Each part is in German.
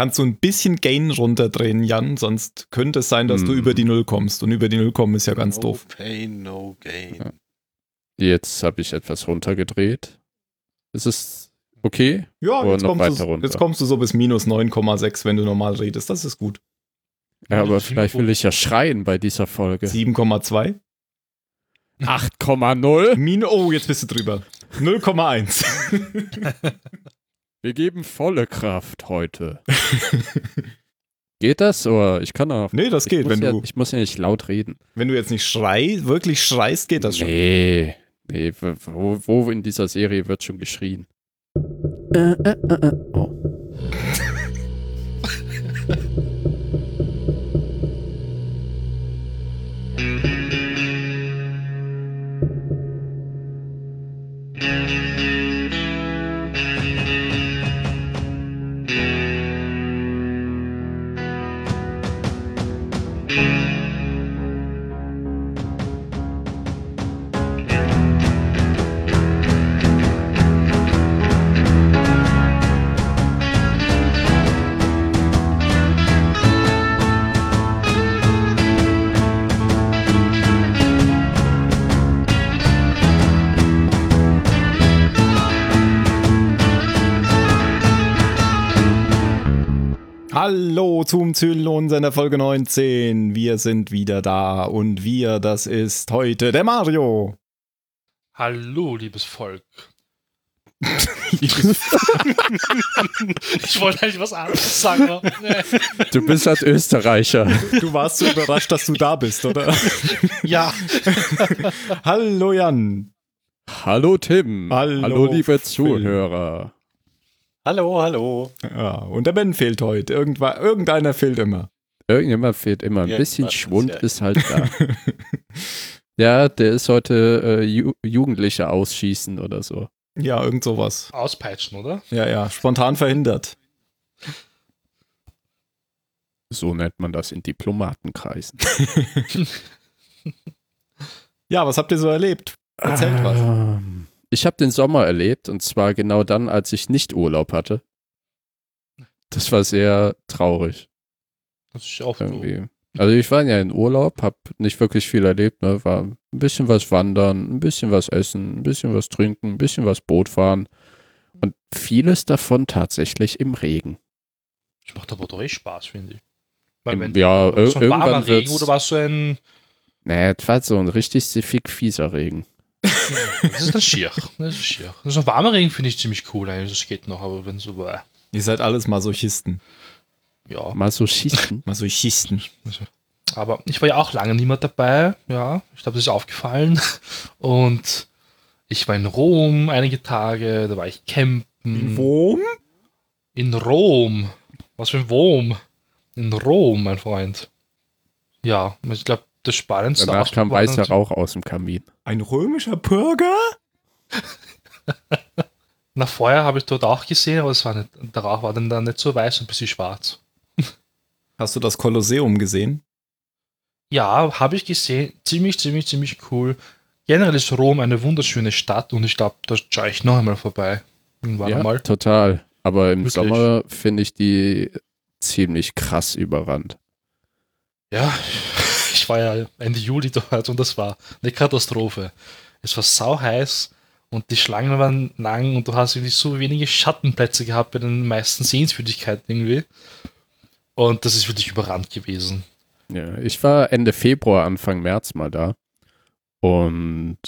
kannst du ein bisschen Gain runterdrehen, Jan, sonst könnte es sein, dass du über die Null kommst. Und über die Null kommen ist ja ganz no doof. Pain, no gain. Ja. Jetzt habe ich etwas runtergedreht. Ist es okay? Ja, Oder jetzt noch kommst, weiter du, runter? jetzt kommst du so bis minus 9,6, wenn du normal redest. Das ist gut. Ja, aber vielleicht will ich ja schreien bei dieser Folge. 7,2. 8,0. Min oh, jetzt bist du drüber. 0,1. Wir geben volle Kraft heute. Geht das? Oder ich kann auch. nee, das geht. Wenn ja, du, ich muss ja nicht laut reden. wenn du jetzt nicht schrei, wirklich schreist, geht das schon. Nee. Nee, wo, wo in dieser Serie wird schon geschrien? Äh, äh, äh, äh. Oh. Hallo zum Zylon seiner Folge 19. Wir sind wieder da und wir, das ist heute der Mario. Hallo, liebes Volk. ich wollte eigentlich was anderes sagen. aber nee. Du bist halt Österreicher. Du warst so überrascht, dass du da bist, oder? Ja, Hallo Jan. Hallo Tim. Hallo, liebe Phil. Zuhörer. Hallo, hallo. Ja, und der Ben fehlt heute. Irgendwa irgendeiner fehlt immer. Irgendjemand fehlt immer. Ein bisschen Irgendwas ist Schwund ja- ist halt da. ja, der ist heute äh, Ju Jugendliche ausschießen oder so. Ja, irgend sowas. auspeitschen, oder? Ja, ja, spontan verhindert. So nennt man das in Diplomatenkreisen. Ja, was habt ihr so erlebt? Erzählt was. Ähm, Ich habe den Sommer erlebt und zwar genau dann, als ich nicht Urlaub hatte. Das war sehr traurig Das ist auch so. irgendwie. Also ich war ja in Urlaub, habe nicht wirklich viel erlebt, ne? war ein bisschen was wandern, ein bisschen was essen, ein bisschen was trinken, ein bisschen was Boot fahren und vieles davon tatsächlich im Regen. Das macht aber doch echt Spaß, finde ich. Weil Im- wenn ja, so irgendwann Regen oder war so ein. nee, es war so ein richtig siffig fieser Regen. Das ist dann schier. Das ist schier. So ein warmer Regen finde ich ziemlich cool eigentlich. Das geht noch, aber wenn so war. Ihr seid alles Masochisten. Ja. Mal so schießen. Masochisten. Aber ich war ja auch lange mehr dabei. Ja, ich glaube, das ist aufgefallen. Und ich war in Rom einige Tage. Da war ich campen. Wo? In Rom. Was für ein Wom? In Rom, mein Freund. Ja, ich glaube, das Spannendste Danach kam weißer Rauch aus dem Kamin. Ein römischer Bürger? Na, vorher habe ich dort auch gesehen, aber es war nicht, der Rauch war dann, dann nicht so weiß und ein bisschen schwarz. Hast du das Kolosseum gesehen? Ja, habe ich gesehen. Ziemlich, ziemlich, ziemlich cool. Generell ist Rom eine wunderschöne Stadt und ich glaube, da schaue ich noch einmal vorbei. Irgendwann Ja, einmal. total. Aber im Wirklich? Sommer finde ich die ziemlich krass überrannt. Ja, ich war ja Ende Juli dort und das war eine Katastrophe. Es war sau heiß und die Schlangen waren lang und du hast irgendwie so wenige Schattenplätze gehabt bei den meisten Sehenswürdigkeiten irgendwie. Und das ist wirklich überrannt gewesen. Ja, ich war Ende Februar, Anfang März mal da und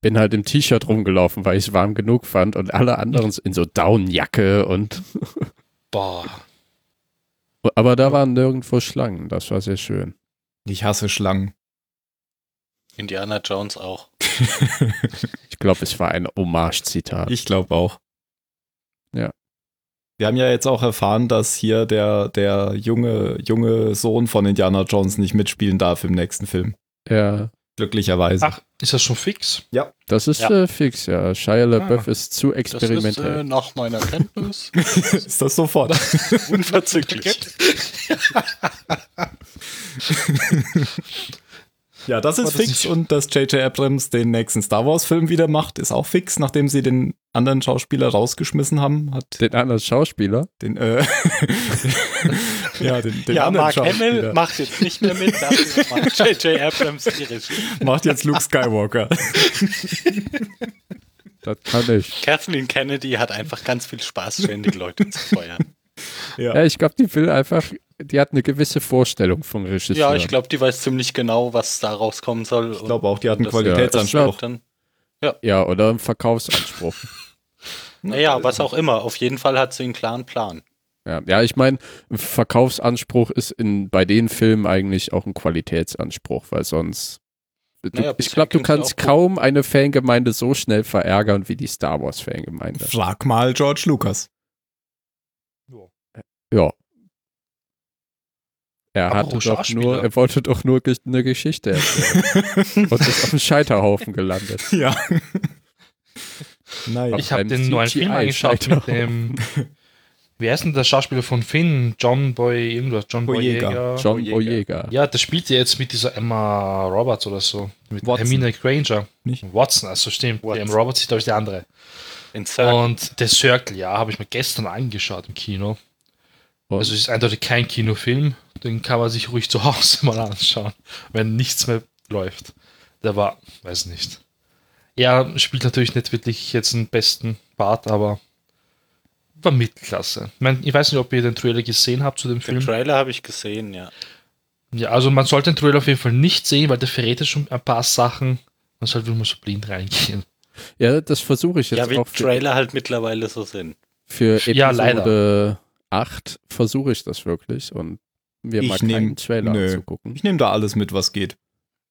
bin halt im T-Shirt rumgelaufen, weil ich es warm genug fand und alle anderen in so Downjacke und Boah, aber da waren nirgendwo Schlangen, das war sehr schön. Ich hasse Schlangen. Indiana Jones auch. Ich glaube, es war ein Hommage-Zitat. Ich glaube auch. Ja. Wir haben ja jetzt auch erfahren, dass hier der, der junge, junge Sohn von Indiana Jones nicht mitspielen darf im nächsten Film. Ja, Glücklicherweise. ach, ist das schon fix? das ist Ja. äh, fix, ja. Shia LaBeouf ist zu Das ist experimentell. äh, nach meiner Kenntnis ist das sofort? unverzüglich. Ja, das ist das fix und dass J.J. Abrams den nächsten Star Wars-Film wieder macht, ist auch fix, nachdem sie den anderen Schauspieler rausgeschmissen haben, hat Den anderen Schauspieler. den, äh, ja, den, den ja, anderen Mark Hamill Schauspieler. macht jetzt nicht mehr mit, dafür macht J.J. Abrams die Regie. macht jetzt Luke Skywalker. Das kann ich. Kathleen Kennedy hat einfach ganz viel Spaß, ständig Leute zu feuern. Ja. Ja, ich glaube, die will einfach, die hat eine gewisse Vorstellung von Regisseur. Ja, ich glaube, die weiß ziemlich genau, was da rauskommen soll. Ich glaube auch, die hat einen Qualitätsanspruch. Dann, Ja, oder einen Verkaufsanspruch. naja, was auch immer. Auf jeden Fall hat sie einen klaren Plan. ja, ja, ich meine, ein Verkaufsanspruch ist in, bei den Filmen eigentlich auch ein Qualitätsanspruch, weil sonst. Du, Naja, ich glaube, du ja kannst kaum eine Fangemeinde so schnell verärgern wie die Star Wars-Fangemeinde. Frag mal George Lucas. Ja. Er Aber hatte doch nur, er wollte doch nur eine Geschichte erzählen und ist auf dem Scheiterhaufen gelandet. Ja. naja. Ich habe den neuen Film angeschaut mit dem. Wie heißt denn der Schauspieler von Finn? John Boy, irgendwas. John Boyega. Boyega. John Boyega. Ja, der spielt ja jetzt mit dieser Emma Roberts oder so. Mit Watson. Hermine Granger. Nicht? Watson, also stimmt. Watson. Die Emma Roberts ist, glaube ich, die andere. Und The Circle, ja, habe ich mir gestern angeschaut im Kino. Und- Also es ist eindeutig kein Kinofilm. Den kann man sich ruhig zu Hause mal anschauen, wenn nichts mehr läuft. Der war, weiß nicht. Er spielt natürlich nicht wirklich jetzt den besten Part, aber war Mittelklasse. Ich, mein, ich weiß nicht, ob ihr den Trailer gesehen habt zu dem Den Film. Trailer habe ich gesehen, ja. Ja, also man sollte den Trailer auf jeden Fall nicht sehen, weil der verrät ja schon ein paar Sachen. Man sollte immer so blind reingehen. Ja, das versuche ich jetzt Ja, wie auch für, Trailer halt mittlerweile so sind. für Episode Ja, leider. 8 versuche ich das wirklich und Ich mal nehm- keinen Trailer nö. anzugucken. Ich nehme da alles mit, was geht.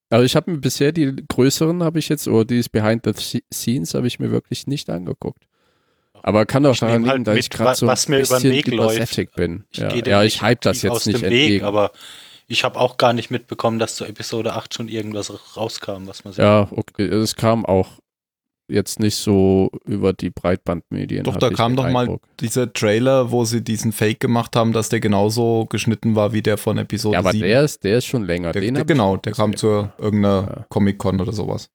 Also ich habe mir bisher die größeren habe ich jetzt, oder die Behind the Scenes habe ich mir wirklich nicht angeguckt. Aber kann Ich daran nehm liegen, halt dass mit, ich gerade so ein was mir den bisschen übersättigt bin. Ich Ja, ja ich hype das jetzt aus nicht dem entgegen. Weg, aber ich habe auch gar nicht mitbekommen, dass zu Episode 8 schon irgendwas rauskam, was man sieht. ja, okay, es kam auch jetzt nicht so über die Breitbandmedien. Doch, da kam doch mal Eindruck. dieser Trailer, wo sie diesen Fake gemacht haben, dass der genauso geschnitten war wie der von Episode Ja, aber 7. der ist, der ist schon länger. Der, den der, genau, der kam zur irgendeiner Ja. Comic-Con oder sowas.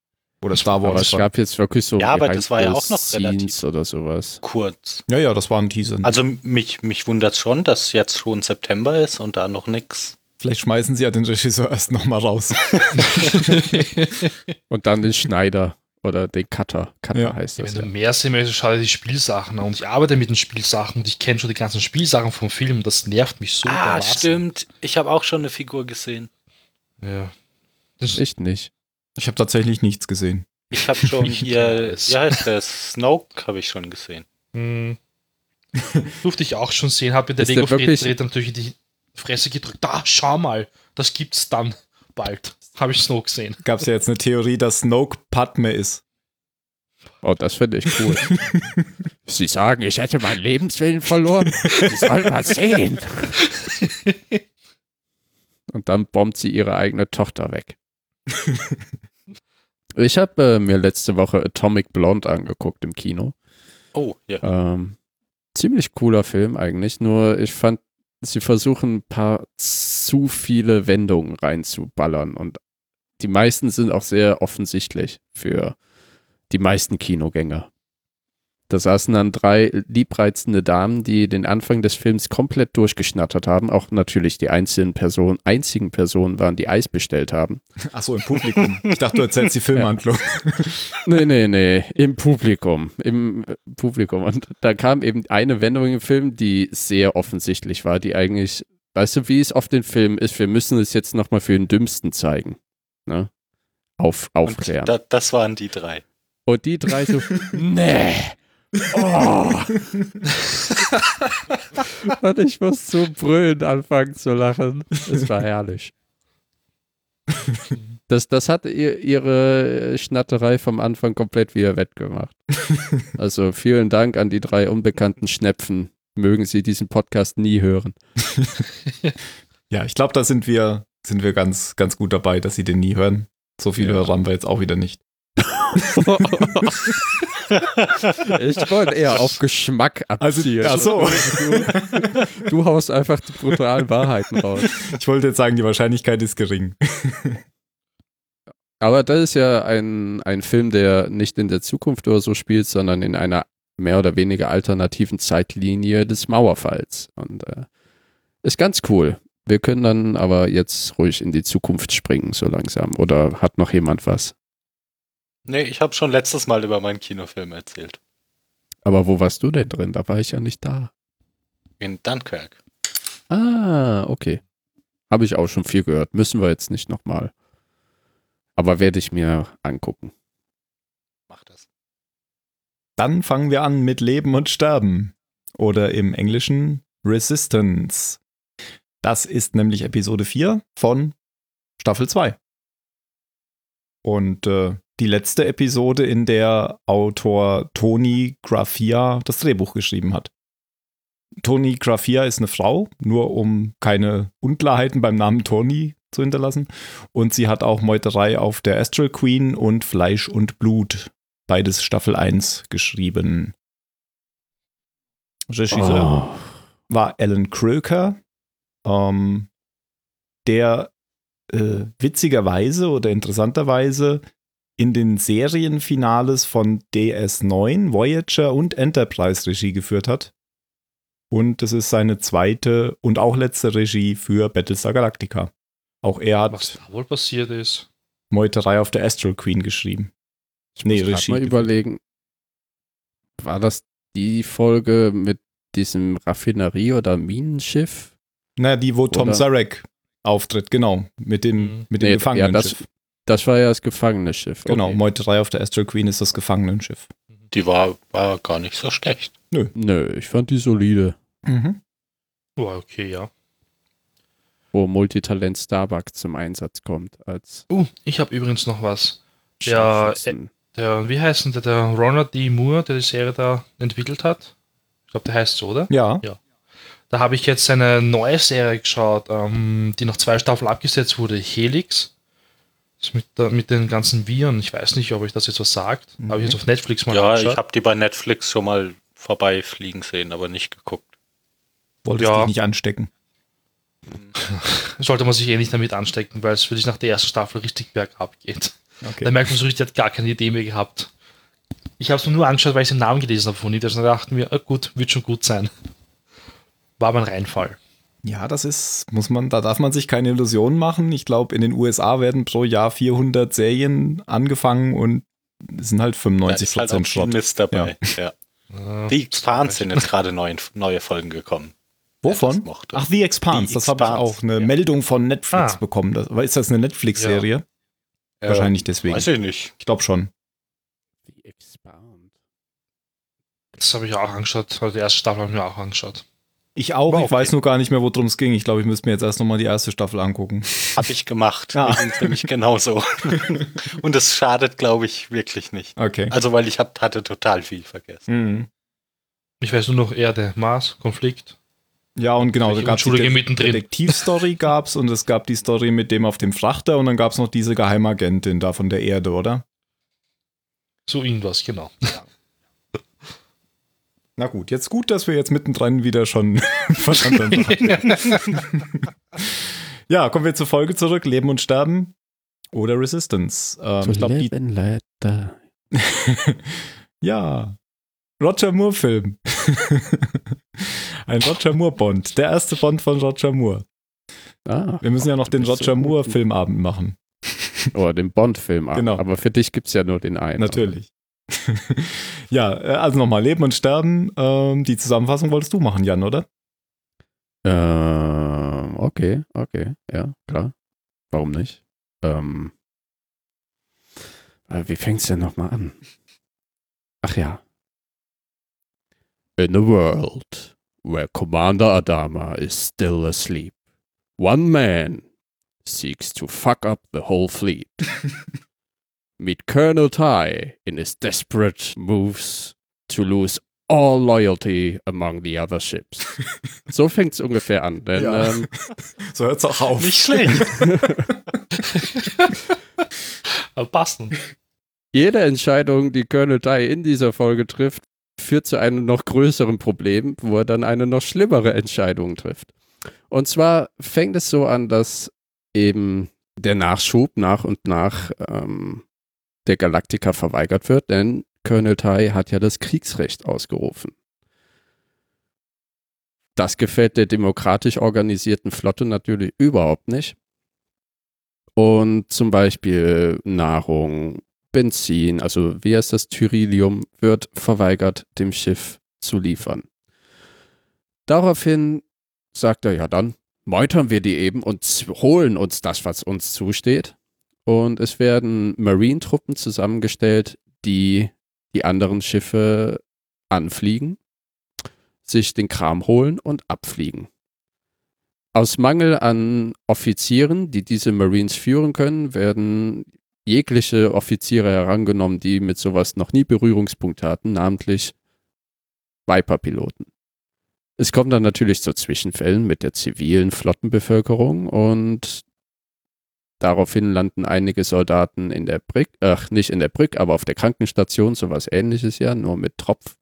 Oder Star Aber es Wars. gab jetzt wirklich so Ja, aber das war ja auch noch Scenes relativ- oder sowas. Kurz. ja, ja, das war ein Teaser. Also mich, mich wundert schon, dass jetzt schon September ist und da noch nix. Vielleicht schmeißen sie ja den Regisseur erst nochmal raus. Und dann den Schneider oder den Cutter. Cutter Ja. heißt Wenn das. du Ja. mehr sehen möchtest, schau dir die Spielsachen an. Und ich arbeite mit den Spielsachen und ich kenne schon die ganzen Spielsachen vom Film. Das nervt mich so. ah, dermaßen. stimmt. Ich habe auch schon eine Figur gesehen. Ja. Das, Ich nicht. Ich habe tatsächlich nichts gesehen. Ich habe schon hier, wie heißt der? Snoke habe ich schon gesehen. Hm. Durfte ich auch schon sehen, habe mir der Ist der Lego wirklich- Fred natürlich in die Fresse gedrückt. Da, schau mal, das gibt's dann bald. Habe ich Snow gesehen. Gab es ja jetzt eine Theorie, dass Snoke Padme ist. Oh, das finde ich cool. Sie sagen, ich hätte meinen Lebenswillen verloren. Sie sollen mal sehen. Und dann bombt sie ihre eigene Tochter weg. Ich habe äh, mir letzte Woche Atomic Blonde angeguckt im Kino. Oh, ja. Ähm, ziemlich cooler Film eigentlich, nur ich fand, sie versuchen ein paar zu viele Wendungen reinzuballern und die meisten sind auch sehr offensichtlich für die meisten Kinogänger. Da saßen dann drei liebreizende Damen, die den Anfang des Films komplett durchgeschnattert haben. Auch natürlich die einzelnen Personen, einzigen Personen waren, die Eis bestellt haben. Achso, im Publikum. Ich dachte, du erzählst die Filmhandlung. Nee, nee, nee, im Publikum, im äh, Publikum. Und da kam eben eine Wendung im Film, die sehr offensichtlich war, die eigentlich, weißt du, wie es auf den Film ist, wir müssen es jetzt nochmal für den Dümmsten zeigen. Ne? Auf, aufklären. Und da, das waren die drei. Und die drei so, nee. Oh. Und ich muss zu brüllen anfangen zu lachen. Es war herrlich. Das, das hat ihr, ihre Schnatterei vom Anfang komplett wieder wettgemacht. Also vielen Dank an die drei unbekannten Schnepfen. Mögen Sie diesen Podcast nie hören. Ja, ich glaube, da sind wir, sind wir ganz, ganz gut dabei, dass sie den nie hören. So viele Ja. Hörer haben wir jetzt auch wieder nicht. Ich wollte eher auf Geschmack Also, abzielen. ach so. Du, du haust einfach die brutalen Wahrheiten raus. Ich wollte jetzt sagen, die Wahrscheinlichkeit ist gering. Aber das ist ja ein, ein Film, der nicht in der Zukunft oder so spielt, sondern in einer mehr oder weniger alternativen Zeitlinie des Mauerfalls. Und äh, ist ganz cool. Wir können dann aber jetzt ruhig in die Zukunft springen, so langsam. Oder hat noch jemand was? Nee, ich habe schon letztes Mal über meinen Kinofilm erzählt. Aber wo warst du denn drin? Da war ich ja nicht da. In Dunkirk. Ah, okay. Habe ich auch schon viel gehört. Müssen wir jetzt nicht nochmal. Aber werde ich mir angucken. Mach das. Dann fangen wir an mit Leben und Sterben. Oder im Englischen Resistance. Das ist nämlich Episode 4 von Staffel 2. Und äh, die letzte Episode, in der Autor Tony Graffia das Drehbuch geschrieben hat. Tony Graffia ist eine Frau, nur um keine Unklarheiten beim Namen Tony zu hinterlassen. Und sie hat auch Meuterei auf der Astral Queen und Fleisch und Blut, beides Staffel 1, geschrieben. Regisseur Oh. war Alan Croker, ähm, der äh, witzigerweise oder interessanterweise in den Serienfinales von DS9, Voyager und Enterprise Regie geführt hat. Und das ist seine zweite und auch letzte Regie für Battlestar Galactica. Auch er Was hat da wohl passiert ist. Meuterei auf der Astral Queen geschrieben. Nee, Muss Regie. mal überlegen. War das die Folge mit diesem Raffinerie- oder Minenschiff? Na, die, wo Tom Zarek auftritt, genau. Mit dem, Mhm. mit dem Nee, Gefangenen. ja, das, das war ja das Gefangenenschiff. genau, Okay. Meuterei auf der Astral Queen ist das Gefangenenschiff. Die war, war gar nicht so schlecht. Nö, ich fand die solide. Mhm. War okay, ja. Wo Multitalent Starbuck zum Einsatz kommt als Uh, ich habe übrigens noch was. Ja, Scharfschützen. Der, wie heißt denn der, der Ronald D. Moore, der die Serie da entwickelt hat? Ich glaube, der heißt so, oder? Ja. Da habe ich jetzt eine neue Serie geschaut, ähm, die nach zwei Staffeln abgesetzt wurde, Helix. Das mit, der, mit den ganzen Viren. Ich weiß nicht, ob euch das jetzt was sagt. Habe ich jetzt auf Netflix mal ja, angeschaut. ich habe die bei Netflix schon mal vorbeifliegen sehen, aber nicht geguckt. Wolltest Ja. dich nicht anstecken. Sollte man sich eh nicht damit anstecken, weil es wirklich nach der ersten Staffel richtig bergab geht. Da Okay. merkt man so richtig, hat gar keine Idee mehr gehabt. Ich habe es mir nur angeschaut, weil ich den Namen gelesen habe von ihm. Da dachten wir, ah, gut, wird schon gut sein. War aber ein Reinfall. Ja, das ist, muss man, da darf man sich keine Illusionen machen. Ich glaube, in den USA werden pro Jahr 400 Serien angefangen und es sind halt Da 95 ist halt auch Prozent viel Schrott. Mist dabei. Ja. Äh, Die Expanse sind jetzt gerade neue, neue Folgen gekommen. Wovon? Ach, The Expanse. The das habe ich Expanse, auch eine ja. Meldung von Netflix Ah. bekommen. Das, ist das eine Netflix-Serie? Äh, Wahrscheinlich deswegen. Weiß ich nicht. Ich glaube schon. Die Expand. das habe ich auch angeschaut. Also die erste Staffel habe ich mir auch angeschaut. Ich auch. War Ich okay. weiß nur gar nicht mehr, worum es ging. Ich glaube, ich müsste mir jetzt erst nochmal die erste Staffel angucken. Habe ich gemacht. Ah. Mir ging's nämlich genauso. Und es schadet, glaube ich, wirklich nicht. Okay. Also, weil ich hab, hatte total viel vergessen. Mhm. Ich weiß nur noch Erde, Mars, Konflikt. Ja, und genau, da gab es die. Detektivstory gab's und es gab die Story mit dem auf dem Frachter und dann gab es noch diese Geheimagentin da von der Erde, oder? So irgendwas, genau. Na gut, jetzt gut, dass wir jetzt mittendrin wieder schon verstanden haben. ja, kommen wir zur Folge zurück. Leben und Sterben oder Resistance. Ähm, So ich glaube, die. leider. ja. Roger Moore-Film. Ein Roger Moore-Bond. Der erste Bond von Roger Moore. Ah, Wir müssen ja noch den Roger. Moore-Filmabend machen. Oder den Bond-Film. ab. Genau. Aber für dich gibt es ja nur den einen. Natürlich. ja, äh, also nochmal Leben und Sterben. Ähm, die Zusammenfassung wolltest du machen, Jan, oder? Ähm, okay, okay, ja, klar. Warum nicht? Ähm, äh, wie fängt's denn nochmal an? Ach ja. In a world where Commander Adama is still asleep, one man seeks to fuck up the whole fleet. Meet Colonel Ty in his desperate moves to lose all loyalty among the other ships. So fängt's ungefähr an. Denn Ja. ähm, So hört's auch auf. Nicht schlecht. Aber passend. jede Entscheidung, die Colonel Ty in dieser Folge trifft, führt zu einem noch größeren Problem, wo er dann eine noch schlimmere Entscheidung trifft. Und zwar fängt es so an, dass eben der Nachschub nach und nach ähm, der Galaktika verweigert wird, denn Colonel Tai hat ja das Kriegsrecht ausgerufen. Das gefällt der demokratisch organisierten Flotte natürlich überhaupt nicht. Und zum Beispiel Nahrung, Benzin, also wie heißt das, Tyrillium, wird verweigert, dem Schiff zu liefern. Daraufhin sagt er, ja dann meutern wir die eben und holen uns das, was uns zusteht. Und es werden Marine-Truppen zusammengestellt, die die anderen Schiffe anfliegen, sich den Kram holen und abfliegen. Aus Mangel an Offizieren, die diese Marines führen können, werden jegliche Offiziere herangenommen, die mit sowas noch nie Berührungspunkte hatten, namentlich Viper-Piloten. Es kommt dann natürlich zu Zwischenfällen mit der zivilen Flottenbevölkerung und daraufhin landen einige Soldaten in der Brick, ach, nicht in der Brick, aber auf der Krankenstation, sowas ähnliches ja, nur mit Tropf.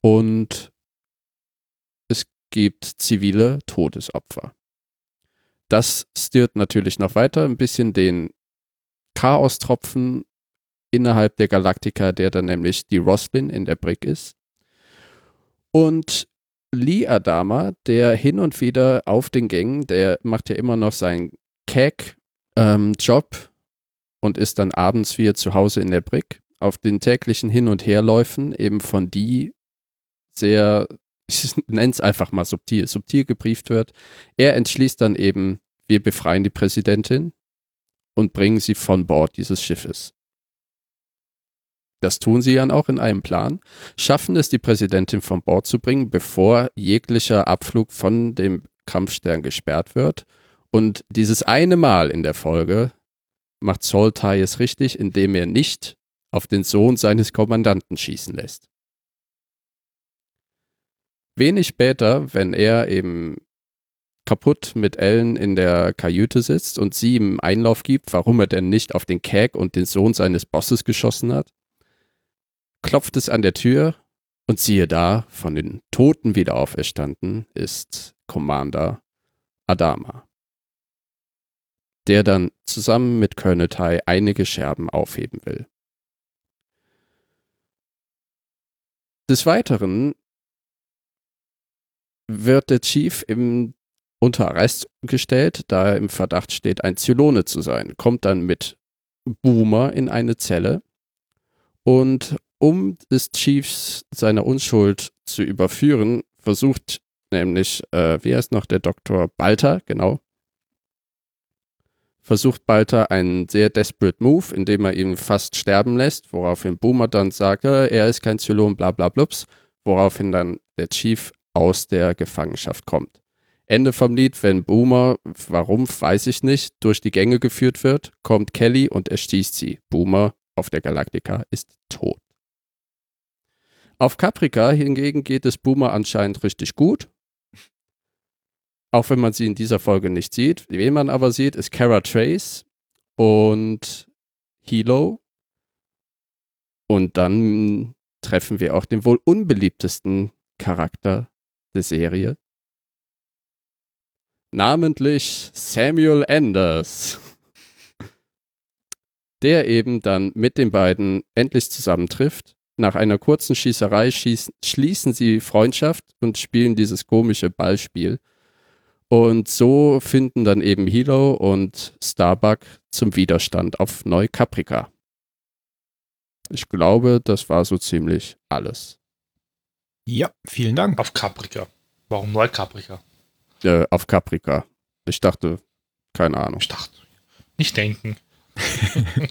Und es gibt zivile Todesopfer. Das stirrt natürlich noch weiter ein bisschen den Chaostropfen innerhalb der Galaktika, der dann nämlich die Roslin in der Brick ist. Und Lee Adama, der hin und wieder auf den Gängen, der macht ja immer noch seinen Cack-Job ähm, und ist dann abends wieder zu Hause in der Brick. Auf den täglichen Hin- und Herläufen eben von die sehr, ich nenne es einfach mal subtil, subtil gebrieft wird. Er entschließt dann eben, wir befreien die Präsidentin und bringen sie von Bord dieses Schiffes. Das tun sie dann auch in einem Plan, schaffen es, die Präsidentin von Bord zu bringen, bevor jeglicher Abflug von dem Kampfstern gesperrt wird. Und dieses eine Mal in der Folge macht Soltai es richtig, indem er nicht auf den Sohn seines Kommandanten schießen lässt. Wenig später, wenn er eben kaputt mit Ellen in der Kajüte sitzt und sie ihm Einlauf gibt, warum er denn nicht auf den Keg und den Sohn seines Bosses geschossen hat, klopft es an der Tür und siehe da, von den Toten wieder auferstanden ist Commander Adama, der dann zusammen mit Colonel Tai einige Scherben aufheben will. Des Weiteren wird der Chief im unter Arrest gestellt, da er im Verdacht steht, ein Zylone zu sein, kommt dann mit Boomer in eine Zelle und um des Chiefs seine Unschuld zu überführen, versucht nämlich, äh, wie heißt noch der Doktor Balter, genau, versucht Balter einen sehr desperate Move, indem er ihn fast sterben lässt, woraufhin Boomer dann sagt, äh, er ist kein Zylon, bla bla blups, woraufhin dann der Chief aus der Gefangenschaft kommt. Ende vom Lied, wenn Boomer, warum, weiß ich nicht, durch die Gänge geführt wird, kommt Kelly und erschießt sie. Boomer auf der Galaktika ist tot. Auf Caprica hingegen geht es Boomer anscheinend richtig gut. Auch wenn man sie in dieser Folge nicht sieht. Wen man aber sieht, ist Kara Trace und Hilo. Und dann treffen wir auch den wohl unbeliebtesten Charakter der Serie. Namentlich Samuel Anders. Der eben dann mit den beiden endlich zusammentrifft nach einer kurzen Schießerei schießen, schließen sie Freundschaft und spielen dieses komische Ballspiel. Und so finden dann eben Hilo und Starbuck zum Widerstand auf Neukaprika. Ich glaube, das war so ziemlich alles. Ja, vielen Dank. Auf Caprica. Warum Neukaprika? Äh, auf Caprica. Ich dachte, keine Ahnung. Ich dachte, nicht denken.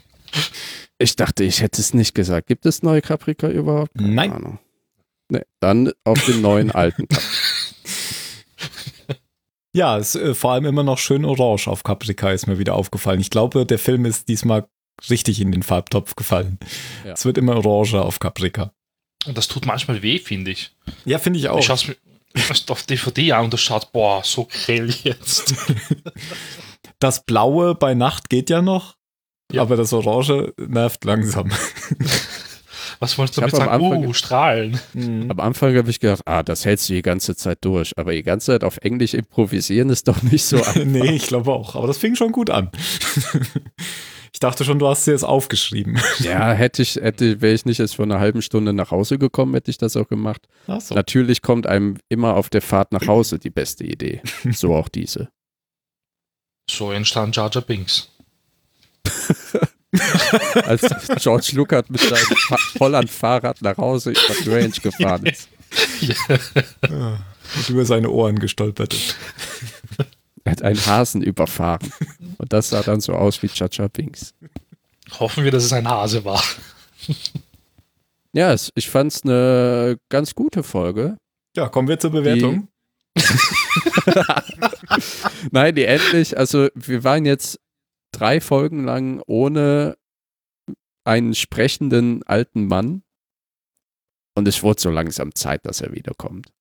Ich dachte, ich hätte es nicht gesagt. Gibt es neue Caprica überhaupt? Keine Nein. Ahnung. Nee, dann auf den neuen alten. ja, ist äh, vor allem immer noch schön orange auf Caprica, ist mir wieder aufgefallen. Ich glaube, der Film ist diesmal richtig in den Farbtopf gefallen. Ja. Es wird immer orange auf Caprica. Und das tut manchmal weh, finde ich. Ja, finde ich auch. Ich schaue es auf DVD an und das schaut, boah, so grell jetzt. Das Blaue bei Nacht geht ja noch. Ja. Aber das Orange nervt langsam. Was wolltest du Ich damit sagen? Anfang- Oh, strahlen. Mhm. Am Anfang habe ich gedacht, ah, das hältst du die ganze Zeit durch. Aber die ganze Zeit auf Englisch improvisieren ist doch nicht so einfach. nee, ich glaube auch. Aber das fing schon gut an. ich dachte schon, du hast dir das aufgeschrieben. Ja, hätte ich, hätte, wäre ich nicht erst vor einer halben Stunde nach Hause gekommen, hätte ich das auch gemacht. Ach so. Natürlich kommt einem immer auf der Fahrt nach Hause die beste Idee. So auch diese. So entstand Jar Jar Binks. Als George Lucas mit seinem Fa Holland-Fahrrad nach Hause über die Range gefahren ist. Ja. Und über seine Ohren gestolpert ist. Er hat einen Hasen überfahren. Und das sah dann so aus wie Chacha Binks. Hoffen wir, dass es ein Hase war. Ja, es, ich fand es eine ganz gute Folge. Ja, kommen wir zur Bewertung. Nein, die endlich, also wir waren jetzt drei Folgen lang ohne einen sprechenden alten Mann. Und es wurde so langsam Zeit, dass er wiederkommt.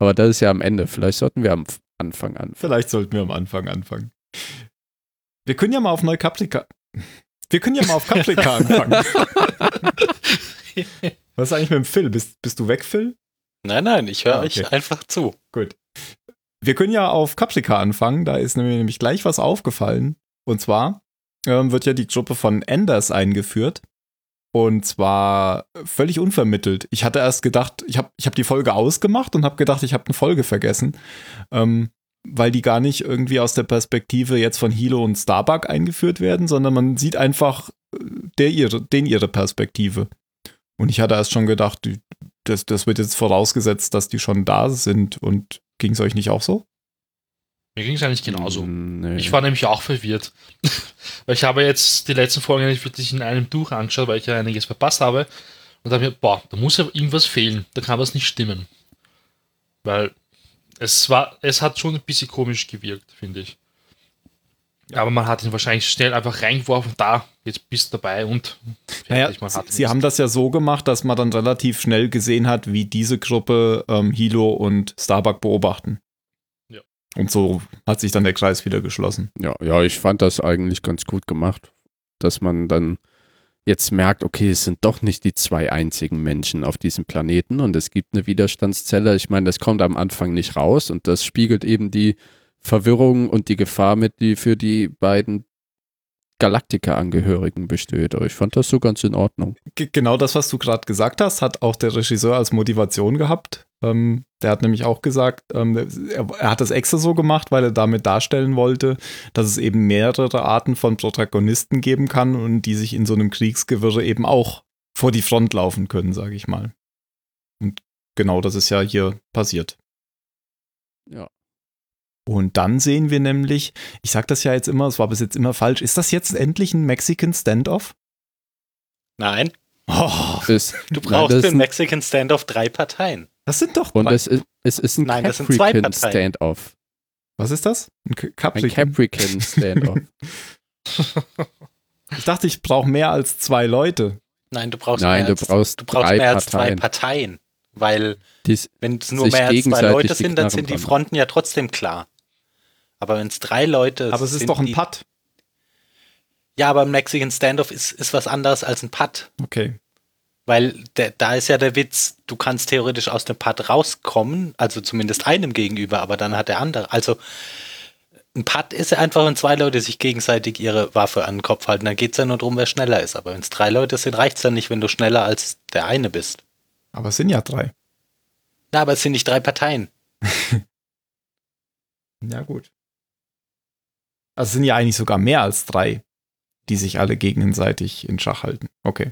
Aber das ist ja am Ende. Vielleicht sollten wir am Anfang an. Vielleicht sollten wir am Anfang anfangen. Wir können ja mal auf Neukaprika. Wir können ja mal auf Caprica anfangen. Was ist eigentlich mit dem Phil? Bist, bist du weg, Phil? Nein, nein, ich höre Ah, okay. euch einfach zu. Wir können ja auf Caprica anfangen. Da ist mir nämlich gleich was aufgefallen. Und zwar ähm, wird ja die Gruppe von Enders eingeführt. Und zwar völlig unvermittelt. Ich hatte erst gedacht, ich habe ich hab die Folge ausgemacht und habe gedacht, ich habe eine Folge vergessen. Ähm, weil die gar nicht irgendwie aus der Perspektive jetzt von Hilo und Starbuck eingeführt werden, sondern man sieht einfach äh, der ihre, den ihre Perspektive. Und ich hatte erst schon gedacht, das, das wird jetzt vorausgesetzt, dass die schon da sind. Und ging es euch nicht auch so? Mir ging es eigentlich genauso. Mm, nö. Ich war nämlich auch verwirrt. weil ich habe jetzt die letzten Folgen nicht wirklich in einem Durch angeschaut, weil ich ja einiges verpasst habe. Und da habe ich mir, boah, da muss ja irgendwas fehlen. Da kann was nicht stimmen. Weil es war, es hat schon ein bisschen komisch gewirkt, finde ich. Aber man hat ihn wahrscheinlich schnell einfach reingeworfen, da, jetzt bist du dabei und Naja, fertig, man sie, haben das ja so gemacht, dass man dann relativ schnell gesehen hat, wie diese Gruppe ähm, Hilo und Starbuck beobachten. Ja. Und so hat sich dann der Kreis wieder geschlossen. Ja, ja, ich fand das eigentlich ganz gut gemacht, dass man dann jetzt merkt, okay, es sind doch nicht die zwei einzigen Menschen auf diesem Planeten und es gibt eine Widerstandszelle. Ich meine, das kommt am Anfang nicht raus und das spiegelt eben die Verwirrung und die Gefahr mit, die für die beiden Galaktika-Angehörigen besteht. Aber ich fand das so ganz in Ordnung. G genau das, was du gerade gesagt hast, hat auch der Regisseur als Motivation gehabt. Ähm, der hat nämlich auch gesagt, ähm, er, er hat das extra so gemacht, weil er damit darstellen wollte, dass es eben mehrere Arten von Protagonisten geben kann und die sich in so einem Kriegsgewirre eben auch vor die Front laufen können, sage ich mal. Und genau das ist ja hier passiert. Ja. Und dann sehen wir nämlich, ich sage das ja jetzt immer, es war bis jetzt immer falsch, ist das jetzt endlich ein Mexican Standoff? Nein, Oh, Es, du Nein, brauchst das für ist den ein- Mexican Standoff drei Parteien. das sind doch. und es ist, es ist ein Nein, das sind zwei Caprican Parteien. Standoff. was ist das? Ein K- Ein Caprican? Caprican Standoff. Ich dachte, ich brauche mehr als zwei Leute. Nein, du brauchst Nein, mehr du als, brauchst du brauchst mehr als zwei Parteien. Parteien. Weil, wenn es nur mehr als zwei Leute sind, dann sind die Fronten ja trotzdem klar. Aber wenn es drei Leute Aber es ist sind, doch ein Putt. Ja, aber ein Mexican Standoff ist, ist was anderes als ein Putt. Okay. Weil der, da ist ja der Witz, du kannst theoretisch aus dem Putt rauskommen, also zumindest einem gegenüber, aber dann hat der andere. Also ein Putt ist ja einfach, wenn zwei Leute sich gegenseitig ihre Waffe an den Kopf halten, dann geht es ja nur darum, wer schneller ist. Aber wenn es drei Leute sind, reicht es ja nicht, wenn du schneller als der eine bist. Aber es sind ja drei. Na, aber es sind nicht drei Parteien. Ja, gut. Also es sind ja eigentlich sogar mehr als drei, die sich alle gegenseitig in Schach halten. Okay.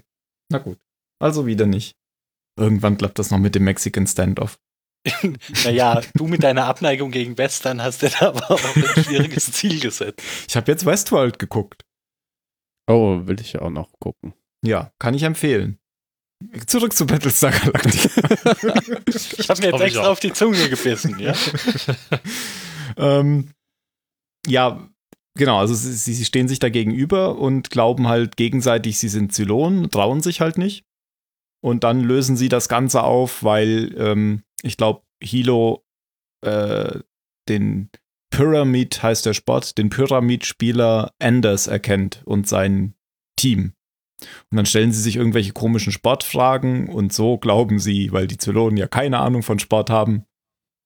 Na gut. Also wieder nicht. Irgendwann klappt das noch mit dem Mexican Standoff. Naja, du mit deiner Abneigung gegen Western hast dir da aber auch ein schwieriges Ziel gesetzt. Ich habe jetzt Westworld geguckt. oh, will ich auch noch gucken. Ja, kann ich empfehlen. Zurück zu Battlestar Galactica. Ich habe mir jetzt extra auf die Zunge gebissen, ja. ähm, ja, genau, also sie, sie stehen sich da gegenüber und glauben halt gegenseitig, sie sind Zylonen, trauen sich halt nicht. Und dann lösen sie das Ganze auf, weil ähm, ich glaube, Hilo äh, den Pyramid heißt der Sport, den Pyramid-Spieler Anders erkennt und sein Team. Und dann stellen sie sich irgendwelche komischen Sportfragen und so glauben sie, weil die Zylonen ja keine Ahnung von Sport haben,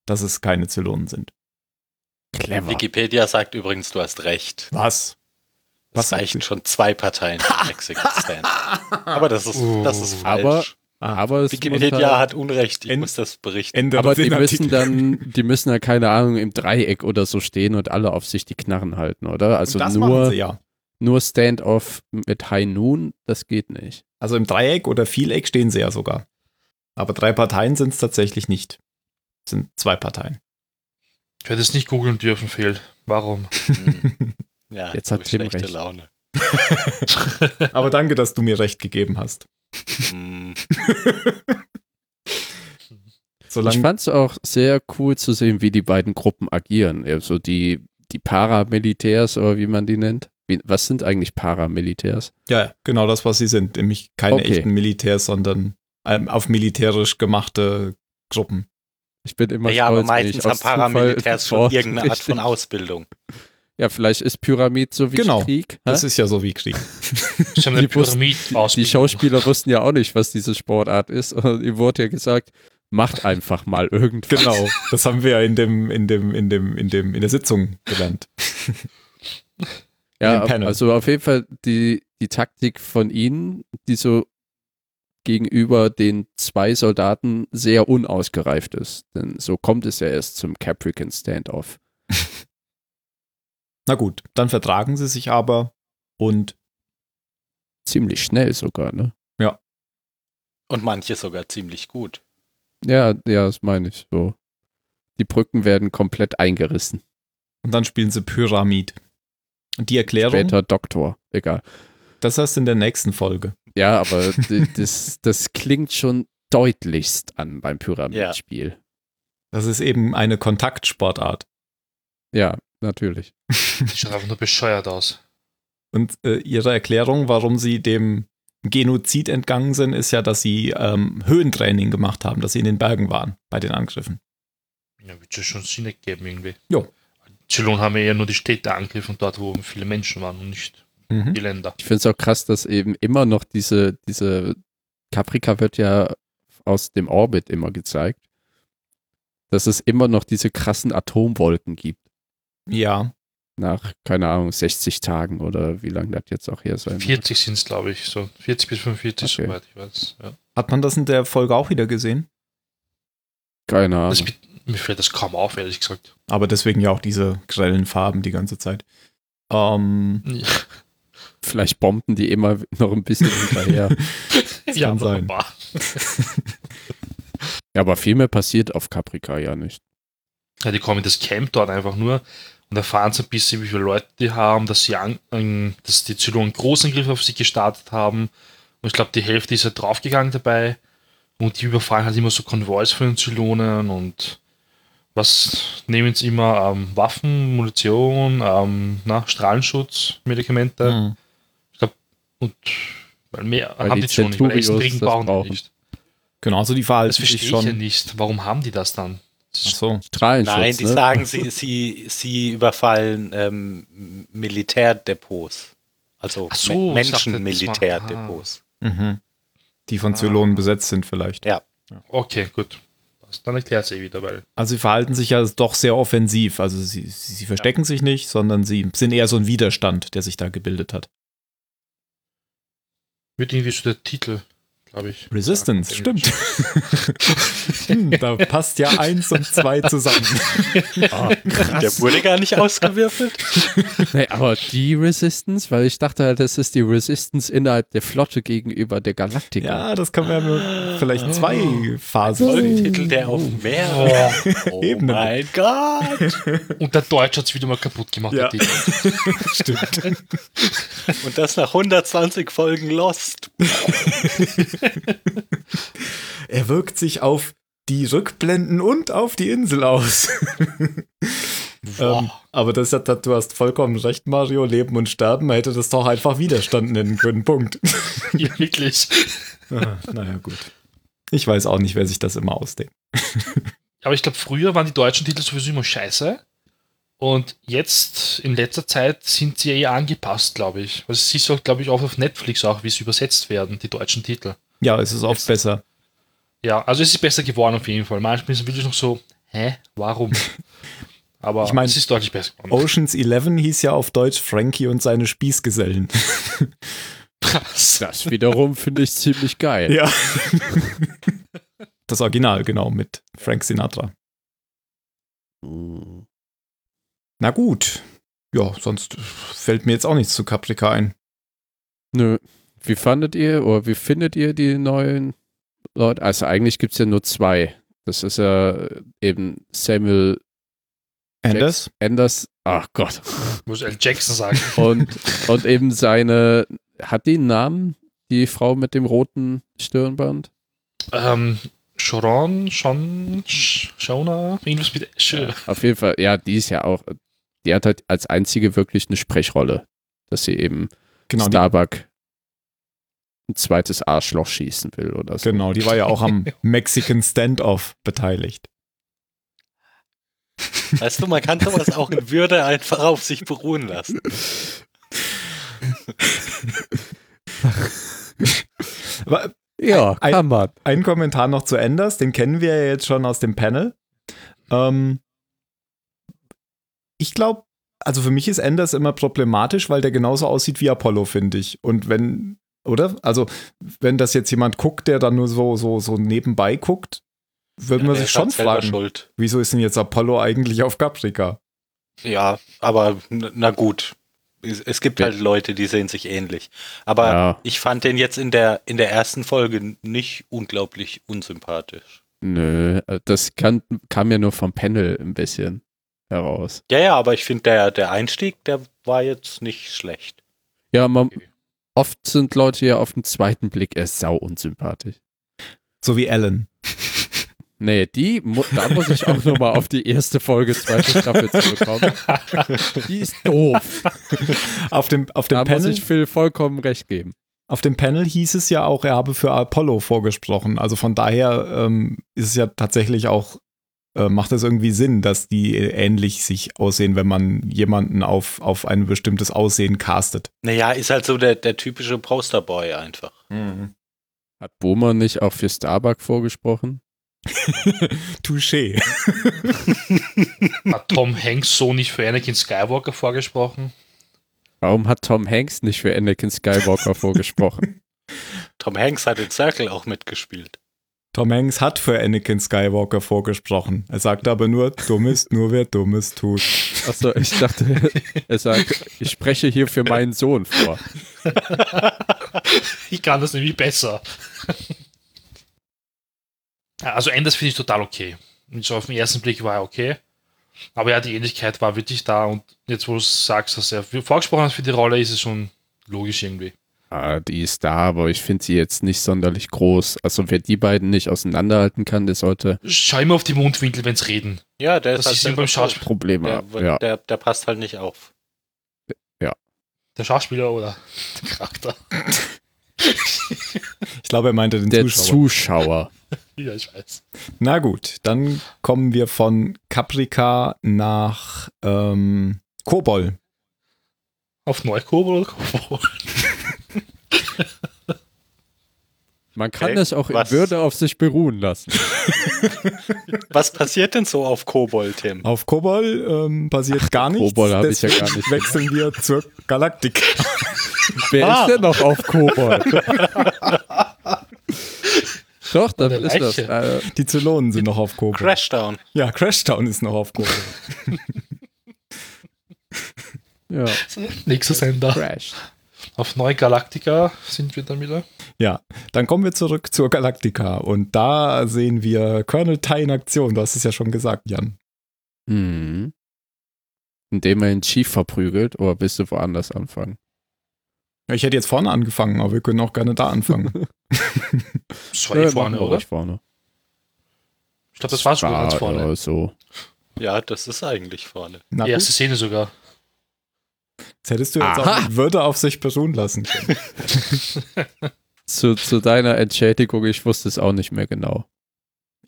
dass es keine Zylonen sind. Clever. Wikipedia sagt übrigens, du hast recht. Was? Was Es reichen schon zwei Parteien für Stand. Aber das ist, das ist falsch. Aber- Aber es muss Wikipedia halt, hat Unrecht, ich muss das berichten. Aber die müssen dann, die müssen ja keine Ahnung im Dreieck oder so stehen und alle auf sich die Knarren halten, oder? Also nur, sie ja. nur Stand-off mit High Noon, das geht nicht. Also im Dreieck oder Vieleck stehen sie ja sogar. Aber drei Parteien sind es tatsächlich nicht. Es sind zwei Parteien. Ich werde es nicht googeln dürfen, Fehl. Warum? Hm. Ja, Jetzt hat ich Tim schlechte recht. Laune. Aber danke, dass du mir recht gegeben hast. Hm. Ich Solange fand es auch sehr cool zu sehen, wie die beiden Gruppen agieren. Also die, die Paramilitärs oder wie man die nennt. Wie, was sind eigentlich Paramilitärs? Ja, ja, genau das, was sie sind. Nämlich keine Okay. echten Militärs, sondern ähm, auf militärisch gemachte Gruppen. Ich bin immer Ja, aber meistens haben aus Zufall Paramilitärs schon irgendeine Art richtig- von Ausbildung. Ja, vielleicht ist Pyramid so wie Genau. Krieg. hä? Das ist ja so wie Krieg. Eine Die wussten- Pyramid Die Schauspieler wussten ja auch nicht, was diese Sportart ist. Und ihm wurde ja gesagt, macht einfach mal irgendwas. Genau. Das haben wir ja in dem, in dem, in dem, in dem, in der Sitzung gelernt. Ja, also auf jeden Fall die, die Taktik von ihnen, die so gegenüber den zwei Soldaten sehr unausgereift ist. Denn so kommt es ja erst zum Caprican Standoff. Na gut, dann vertragen sie sich aber und Ziemlich schnell sogar, ne? Und manche sogar ziemlich gut. Ja, ja, das meine ich so. Die Brücken werden komplett eingerissen. Und dann spielen sie Pyramid. Und die Erklärung, Später Doktor, egal. das heißt in der nächsten Folge. Ja, aber das, das klingt schon deutlichst an beim Pyramidspiel. Das ist eben eine Kontaktsportart. Ja, natürlich. Die schaut einfach nur bescheuert aus. Und äh, ihre Erklärung, warum sie dem Genozid entgangen sind, ist ja, dass sie ähm, Höhentraining gemacht haben, dass sie in den Bergen waren bei den Angriffen. Ja, wird ja schon Sinn ergeben irgendwie. Jo. Zylonen haben ja eher nur die Städte angegriffen, dort wo viele Menschen waren und nicht Mhm. die Länder. Ich finde es auch krass, dass eben immer noch diese, diese Caprica wird ja aus dem Orbit immer gezeigt, dass es immer noch diese krassen Atomwolken gibt. Ja, Nach, keine Ahnung, 60 Tagen oder wie lange das jetzt auch her sein wird. 40 sind es, glaube ich, so 40 bis 45, Okay. soweit ich weiß. Ja. hat man das in der Folge auch wieder gesehen? Keine Ahnung. Das, mir fällt das kaum auf, ehrlich gesagt. Aber deswegen ja auch diese grellen Farben die ganze Zeit. Ähm, Vielleicht bomben die immer noch ein bisschen hinterher. das kann sein. aber- Ja, aber viel mehr passiert auf Caprica ja nicht. Ja, die kommen in das Camp dort einfach nur und erfahren so ein bisschen, wie viele Leute die haben, dass sie an, dass die Zylonen einen Großangriff auf sie gestartet haben. Und ich glaube, die Hälfte ist ja draufgegangen dabei. Und die überfallen halt immer so Konvois von den Zylonen und was nehmen sie immer? Ähm, Waffen, Munition, ähm, na, Strahlenschutz, Medikamente. Mhm. Und weil mehr Weil haben die die schon nicht, weil das brauchen die brauchen. nicht. Genau, also die Das verhalten verstehe sich ich ja schon. nicht. Warum haben die das dann? Das Ach so. Nein, die ne? sagen, sie, sie, sie überfallen ähm, Militärdepots. Also so, das Menschenmilitärdepots. Mhm. Die von Ah. Zylonen besetzt sind vielleicht. Ja. Okay, gut. Das- Dann erklärt eh wieder, weil Also sie verhalten sich ja doch sehr offensiv. Also sie, sie, sie verstecken sich nicht, sondern sie sind eher so ein Widerstand, der sich da gebildet hat. Wird irgendwie so der Titel, glaube ich. Resistance, stimmt. hm, da passt ja eins und zwei zusammen. Ah, Der wurde gar nicht ausgewürfelt. Nee, aber die Resistance, weil ich dachte halt, das ist die Resistance innerhalb der Flotte gegenüber der Galaktika. ja, das kann man ja vielleicht zwei Phasen Voll sehen. Titel, der auf mehreren oh Ebenen. mein Gott. Und der Deutsch hat es wieder mal kaputt gemacht, Ja. Stimmt. Und das nach 120 Folgen Lost. Er wirkt sich auf die Rückblenden und auf die Insel aus. Ähm, aber das hat, du hast vollkommen recht, Mario. Leben und Sterben, man hätte das doch einfach Widerstand nennen können. Punkt. ja, wirklich. Ah, naja, gut. Ich weiß auch nicht, wer sich das immer ausdenkt. Aber ich glaube, früher waren die deutschen Titel sowieso immer scheiße. Und jetzt in letzter Zeit sind sie eher angepasst, glaube ich. Also siehst du, glaube ich, auch auf Netflix auch, wie sie übersetzt werden, die deutschen Titel. Ja, es ist oft Jetzt- besser. Ja, also es ist besser geworden auf jeden Fall. Manchmal ist es wirklich noch so, hä, warum? Aber Ich mein- es ist deutlich besser geworden. Oceans 11 hieß ja auf Deutsch Frankie und seine Spießgesellen. krass. Das wiederum finde ich ziemlich geil. Ja. Das Original, genau, mit Frank Sinatra. Hm. Na gut. Ja, sonst fällt mir jetzt auch nichts zu Caprica ein. Nö. Wie fandet ihr oder wie findet ihr die neuen Leute? Also eigentlich gibt es ja nur zwei. Das ist ja eben Samuel Anders? Anders. Ach Gott. Muss L. Jackson sagen. Und, und eben seine, hat die einen Namen? Die Frau mit dem roten Stirnband? ähm, Sharon, Sean, Sh- Shona, irgendwas mit Sch Auf jeden Fall, ja, die ist ja auch, die hat halt als einzige wirklich eine Sprechrolle, dass sie eben Genau, die, Starbuck ein zweites Arschloch schießen will oder so. genau, die war ja auch am Mexican Standoff beteiligt. Weißt du, man kann sowas auch in Würde einfach auf sich beruhen lassen. Aber Ja, Ein- kann man. ein Kommentar noch zu Enders, den kennen wir ja jetzt schon aus dem Panel. Ähm, ich glaube, also für mich ist Enders immer problematisch, weil der genauso aussieht wie Apollo, finde ich. Und wenn, oder? Also, wenn das jetzt jemand guckt, der dann nur so, so, so nebenbei guckt, würde man Der sich schon halt fragen, Schuld. wieso ist denn jetzt Apollo eigentlich auf Caprica? Ja, aber na gut. Es, es gibt Ja. halt Leute, die sehen sich ähnlich. Aber Ja. ich fand den jetzt in der, in der ersten Folge nicht unglaublich unsympathisch. Nö, äh, das kann, kam ja nur vom Panel ein bisschen heraus. Ja, ja, aber ich finde, der, der Einstieg, der war jetzt nicht schlecht. Ja, man, oft sind Leute ja auf den zweiten Blick erst sau unsympathisch. So wie Alan. Nee, die, da muss ich auch nochmal auf die erste Folge, zweite Staffel zurückkommen. Die ist doof. Auf dem, auf dem Da muss Panel ich Phil vollkommen recht geben. Auf dem Panel hieß es ja auch, er habe für Apollo vorgesprochen. Also von daher ähm, ist es ja tatsächlich auch, äh, macht es irgendwie Sinn, dass die ähnlich sich aussehen, wenn man jemanden auf, auf ein bestimmtes Aussehen castet. Naja, ist halt so der, der typische Posterboy einfach. Hat Boomer nicht auch für Starbuck vorgesprochen? Touché. Hat Tom Hanks so nicht für Anakin Skywalker vorgesprochen? Warum hat Tom Hanks nicht für Anakin Skywalker vorgesprochen? Tom Hanks hat in Circle auch mitgespielt. Tom Hanks hat für Anakin Skywalker vorgesprochen. Er sagte aber nur, dumm ist nur wer Dummes tut. Achso, ich dachte, er sagt, ich spreche hier für meinen Sohn vor. Ich kann das nämlich besser. Also Enders finde ich total okay. Und so auf den ersten Blick war er okay. Aber ja, die Ähnlichkeit war wirklich da und jetzt, wo du sagst, dass er vorgesprochen hat für die Rolle, ist es schon logisch irgendwie. Ah, die ist da, aber ich finde sie jetzt nicht sonderlich groß. Also wer die beiden nicht auseinanderhalten kann, der sollte Schau immer auf die Mundwinkel, wenn sie reden. Ja, der Das ist halt ist selber beim Schauspiel- schuld. Probleme Der. Ja. der, der passt halt nicht auf. Der Schauspieler oder der Charakter. Ich glaube, er meinte den Der Zuschauer. Zuschauer. Ja, ich weiß. Na gut, dann kommen wir von Caprica nach ähm, Kobol. Auf Neukobol oder Kobol? Man kann Okay, das auch in was- Würde auf sich beruhen lassen. Was passiert denn so auf Kobol, Tim? Auf Kobol ähm, passiert gar nichts. Kobol hab ich ja gar nicht Wechseln wir zur Galaktik. Wer Ah. ist denn noch auf Kobold? Doch, da Der ist das. Äh, Die Zylonen sind noch auf Kobol. Crashdown. Ja, Crashtown ist noch auf Kobol. ja, Nächster Sender. Crash. Auf Neu Galactica sind wir dann wieder. Ja, dann kommen wir zurück zur Galaktika und da sehen wir Colonel Tai in Aktion. Du hast es ja schon gesagt, Jan. Mhm. Indem er den Chief verprügelt, oder willst du woanders anfangen? Ja, ich hätte jetzt vorne angefangen, aber wir können auch gerne da anfangen. Das war eh vorne, wir oder? vorne. Ich glaube, das war sogar ganz vorne. so. Ja, das ist eigentlich vorne. Na Die gut, erste Szene sogar. Das hättest du jetzt Aha. auch mit Würde auf sich beruhen lassen können. Zu, zu deiner Entschädigung, ich wusste es auch nicht mehr genau.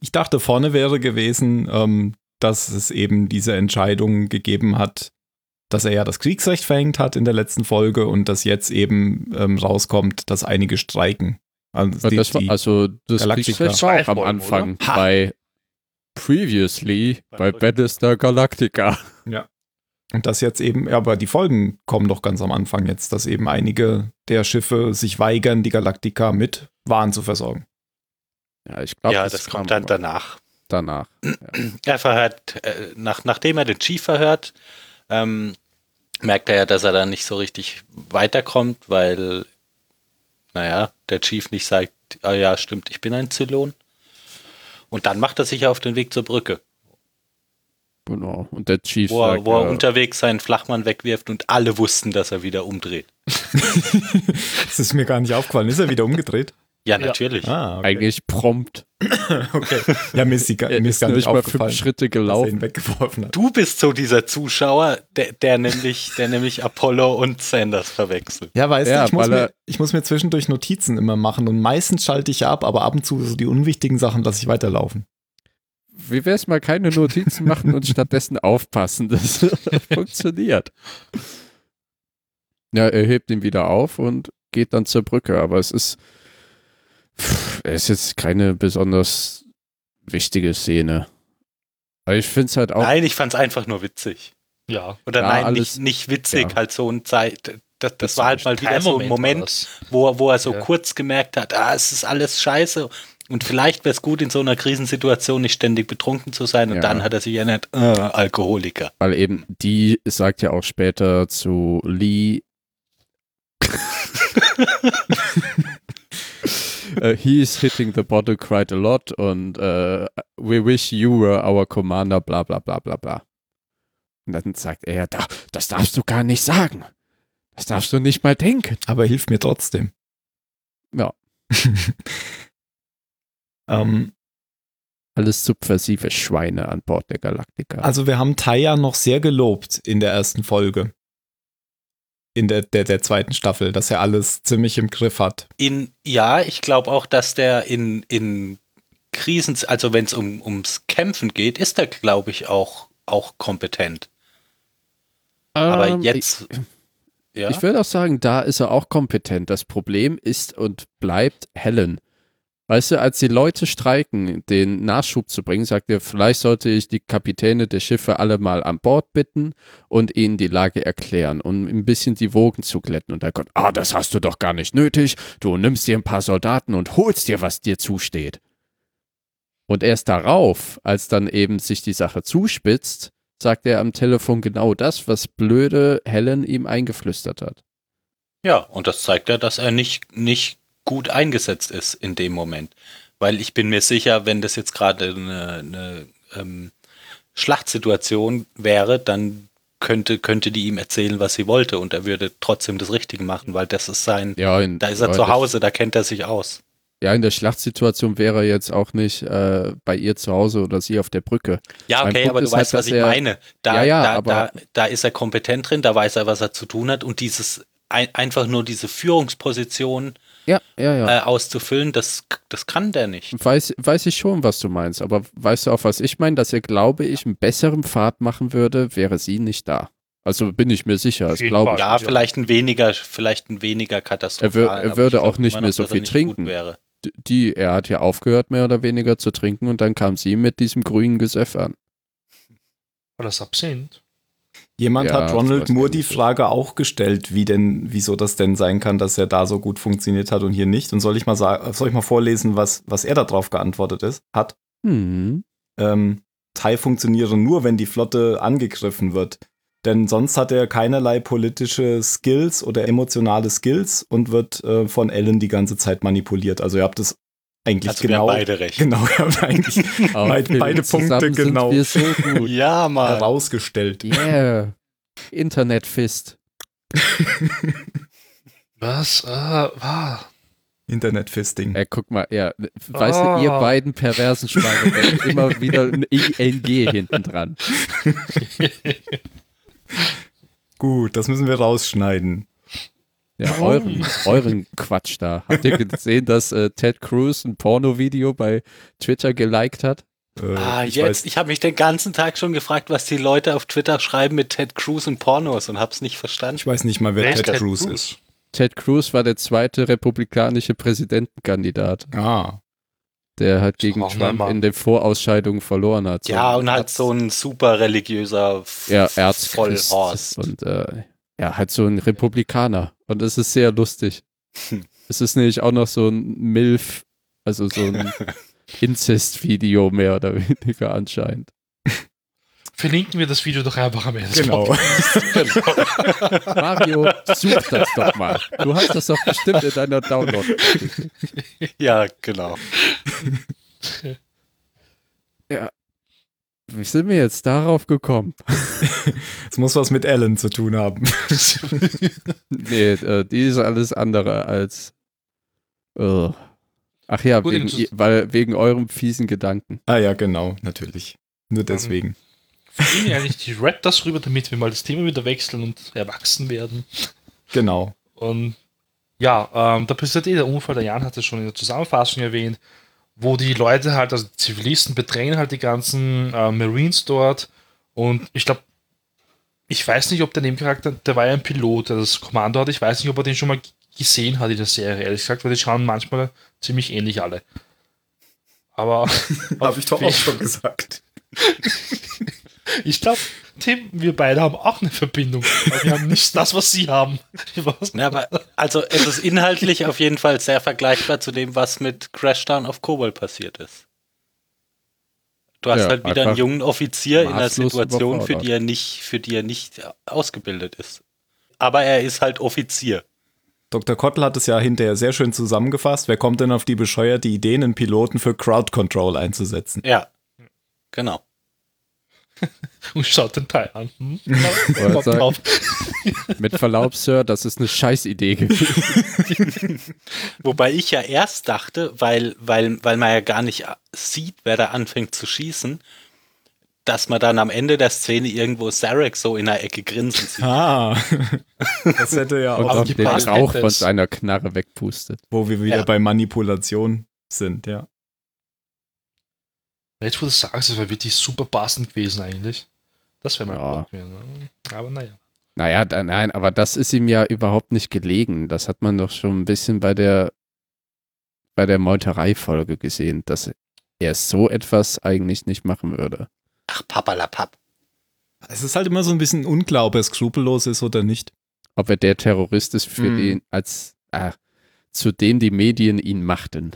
Ich dachte, vorne wäre gewesen, ähm, dass es eben diese Entscheidung gegeben hat, dass er ja das Kriegsrecht verhängt hat in der letzten Folge und dass jetzt eben ähm, rauskommt, dass einige streiken. Also, das war, also das. Kriegsrecht war auch am Anfang oder? Bei Previously bei Rücken. Battlestar Galactica. Und das jetzt eben, ja, aber die Folgen kommen doch ganz am Anfang jetzt, dass eben einige der Schiffe sich weigern, die Galactica mit Waren zu versorgen. Ja, ich glaube, ja, das, kam kommt dann danach. danach. Er verhört, äh, nach, nachdem er den Chief verhört, ähm, merkt er ja, dass er da nicht so richtig weiterkommt, weil, naja, der Chief nicht sagt, ah ja, stimmt, ich bin ein Zylon. Und dann macht er sich auf den Weg zur Brücke, Genau. Und der Chief wo er, sagt, wo er äh, unterwegs seinen Flachmann wegwirft und alle wussten, dass er wieder umdreht. Das ist mir gar nicht aufgefallen. Ist er wieder umgedreht? Ja, Ja. natürlich. Ah, okay. eigentlich prompt. okay. Ja, mir ist, die, Er mir ist ist gar nicht mal aufgefallen, fünf Schritte gelaufen. ihn weggeworfen hat. Du bist so dieser Zuschauer, der, der nämlich, der nämlich Apollo und Sanders verwechselt. Ja, weißt Ja, du, ich muss, mir, ich muss mir zwischendurch Notizen immer machen und meistens schalte ich ab, aber ab und zu so die unwichtigen Sachen lasse ich weiterlaufen. Wie wär's mal keine Notizen machen und stattdessen aufpassen? Das funktioniert. Ja, er hebt ihn wieder auf und geht dann zur Brücke, aber es ist, pff, es ist jetzt keine besonders wichtige Szene. Aber ich finde es halt auch, Nein, ich fand's einfach nur witzig. Ja. Oder Ja, nein, alles- nicht, nicht witzig, ja. halt so ein Zeit. Das, das war halt mal wieder so ein Moment, das. wo, er- wo er so Ja. kurz gemerkt hat, ah, es ist alles scheiße. Und vielleicht wäre es gut, in so einer Krisensituation nicht ständig betrunken zu sein. Und Ja. dann hat er sich erinnert, äh, Alkoholiker. weil eben die sagt ja auch später zu Lee, äh, he is hitting the bottle quite a lot und äh, we wish you were our commander, bla bla bla bla bla. Und dann sagt er, da, das darfst du gar nicht sagen. Das darfst du nicht mal denken. Aber er hilft mir trotzdem. Ja. ähm, Alles subversive Schweine an Bord der Galaktika. also wir haben Taya noch sehr gelobt in der ersten Folge. In der, der, der zweiten Staffel, dass er alles ziemlich im Griff hat. In, ja, ich glaube auch, dass der in, in Krisen, also wenn es um, ums Kämpfen geht, ist er, glaube ich, auch, auch kompetent. Aber Ähm, jetzt. ja. Ich würde auch sagen, da ist er auch kompetent. Das Problem ist und bleibt Helen. Weißt du, als die Leute streiken, den Nachschub zu bringen, sagt er, vielleicht sollte ich die Kapitäne der Schiffe alle mal an Bord bitten und ihnen die Lage erklären, um ein bisschen die Wogen zu glätten. Und er kommt, ah, das hast du doch gar nicht nötig. Du nimmst dir ein paar Soldaten und holst dir, was dir zusteht. Und erst darauf, als dann eben sich die Sache zuspitzt, sagt er am Telefon genau das, was blöde Helen ihm eingeflüstert hat. Ja, und das zeigt ja, dass er nicht, nicht gut eingesetzt ist in dem Moment. Weil ich bin mir sicher, wenn das jetzt gerade eine, eine ähm, Schlachtsituation wäre, dann könnte, könnte die ihm erzählen, was sie wollte und er würde trotzdem das Richtige machen, weil das ist sein, Ja, in, da ist er zu Hause, da kennt er sich aus. Ja, in der Schlachtsituation wäre er jetzt auch nicht äh, bei ihr zu Hause oder sie auf der Brücke. Ja, okay, aber du ist halt, weißt, was ich er- meine. Da, Ja, ja, da, aber- da, da ist er kompetent drin, da weiß er, was er zu tun hat und dieses ein, einfach nur diese Führungsposition Ja, ja, ja. äh, auszufüllen, das, das kann der nicht. Weiß, weiß ich schon, was du meinst, aber weißt du auch, was ich meine? Dass er, glaube ich, einen besseren Pfad machen würde, wäre sie nicht da. Also bin ich mir sicher, das glaube ich. Ja, vielleicht ein weniger, vielleicht ein weniger katastrophal. Er wür- er würde glaub auch nicht mehr so viel trinken. Die, er hat ja aufgehört, mehr oder weniger zu trinken und dann kam sie mit diesem grünen Gesöff an. War das Absinth? Jemand Ja, hat Ronald Moore die. Frage auch gestellt, wie denn, wieso das denn sein kann, dass er da so gut funktioniert hat und hier nicht. Und soll ich mal sagen, soll ich mal vorlesen, was, was er darauf geantwortet ist, hat? Hm. Ähm, TIE funktioniere nur, wenn die Flotte angegriffen wird. Denn sonst hat er keinerlei politische Skills oder emotionale Skills und wird äh, von Ellen die ganze Zeit manipuliert. Also ihr habt es eigentlich Also wir genau, haben beide recht. genau, ihr habt eigentlich Beide- wir beide Punkte, genau. Wir so gut. Ja, Mann. herausgestellt. Yeah. Internetfist. Was? Ah, ah. Internetfisting. Ey, guck mal, ja, weißt Oh. du, ihr beiden perversen Schweine, immer wieder ein ING hinten dran. Gut, das müssen wir rausschneiden. Ja, euren, euren Quatsch da. Habt ihr gesehen, dass äh, Ted Cruz ein Porno-Video bei Twitter geliked hat? Äh, Ah, ich jetzt. weiß- ich habe mich den ganzen Tag schon gefragt, was die Leute auf Twitter schreiben mit Ted Cruz und Pornos und hab's nicht verstanden. Ich weiß nicht mal, wer Wer Ted Ted Cruz Cruz? ist. Ted Cruz war der zweite republikanische Präsidentenkandidat, Ah, der halt gegen Trump in der Vorausscheidung verloren hat. So ja, und halt Erz- so ein super religiöser F- ja, Vollhorst. und äh, ja, halt so ein Republikaner. Und es ist sehr lustig. Hm. Es ist nämlich auch noch so ein MILF, also so ein Inzest-Video mehr oder weniger anscheinend. Verlinken wir das Video doch einfach am Ende. des genau. Mario, such das doch mal. Du hast das doch bestimmt in deiner Download. Ja, genau. Wie sind wir jetzt darauf gekommen? Es muss was mit Ellen zu tun haben. Nee, äh, die ist alles andere als. Äh. Ach ja, Gut, wegen, das- weil, wegen eurem fiesen Gedanken. ah ja, genau, natürlich. Nur deswegen. Verlinken wir eigentlich die Raptors rüber, damit wir mal das Thema wieder wechseln und erwachsen werden. Genau. Und ja, ähm, da passiert eh der Unfall, der Jan hat es schon in der Zusammenfassung erwähnt, wo die Leute halt, also die Zivilisten bedrängen halt die ganzen äh, Marines dort und ich glaube, ich weiß nicht, ob der Nebencharakter, der war ja ein Pilot, der das Kommando hat, ich weiß nicht, ob er den schon mal gesehen hat in der Serie, ehrlich gesagt, weil die schauen manchmal ziemlich ähnlich alle. Aber Habe ich doch auch schon gesagt. ich glaube, Tim, wir beide haben auch eine Verbindung, aber wir haben nicht das, was sie haben. Ja, aber also es ist inhaltlich auf jeden Fall sehr vergleichbar zu dem, was mit Crashdown auf Kobol passiert ist. Du hast Ja, halt wieder einen jungen Offizier in einer Situation, für die er nicht, für die er nicht ausgebildet ist. Aber er ist halt Offizier. Dr. Kottel hat es ja hinterher sehr schön zusammengefasst. Wer kommt denn auf die bescheuerte Idee, einen Piloten für Crowd Control einzusetzen? Ja. Genau. Und schaut den Teil an. Hm? Bock sagen, drauf. Mit Verlaub, Sir, das ist eine Scheißidee gewesen. Wobei ich ja erst dachte, weil, weil, weil man ja gar nicht sieht, wer da anfängt zu schießen, dass man dann am Ende der Szene irgendwo Sarek so in der Ecke grinsen sieht. Ah, das hätte ja Und auch, auch den Rauch nicht, von seiner Knarre wegpustet. wo wir wieder Ja. bei Manipulation sind, ja. Jetzt, wo du sagst, das wäre wirklich super passend gewesen eigentlich. Das wäre mal Ja. gut gewesen. ne? Aber naja. Naja, da, nein, aber das ist ihm ja überhaupt nicht gelegen. Das hat man doch schon ein bisschen bei der, bei der Meuterei-Folge gesehen, dass er so etwas eigentlich nicht machen würde. Ach, papalapap. Es ist halt immer so ein bisschen unklar, ob er skrupellos ist oder nicht. Ob er der Terrorist ist, für den, als, ah, zu dem die Medien ihn machten.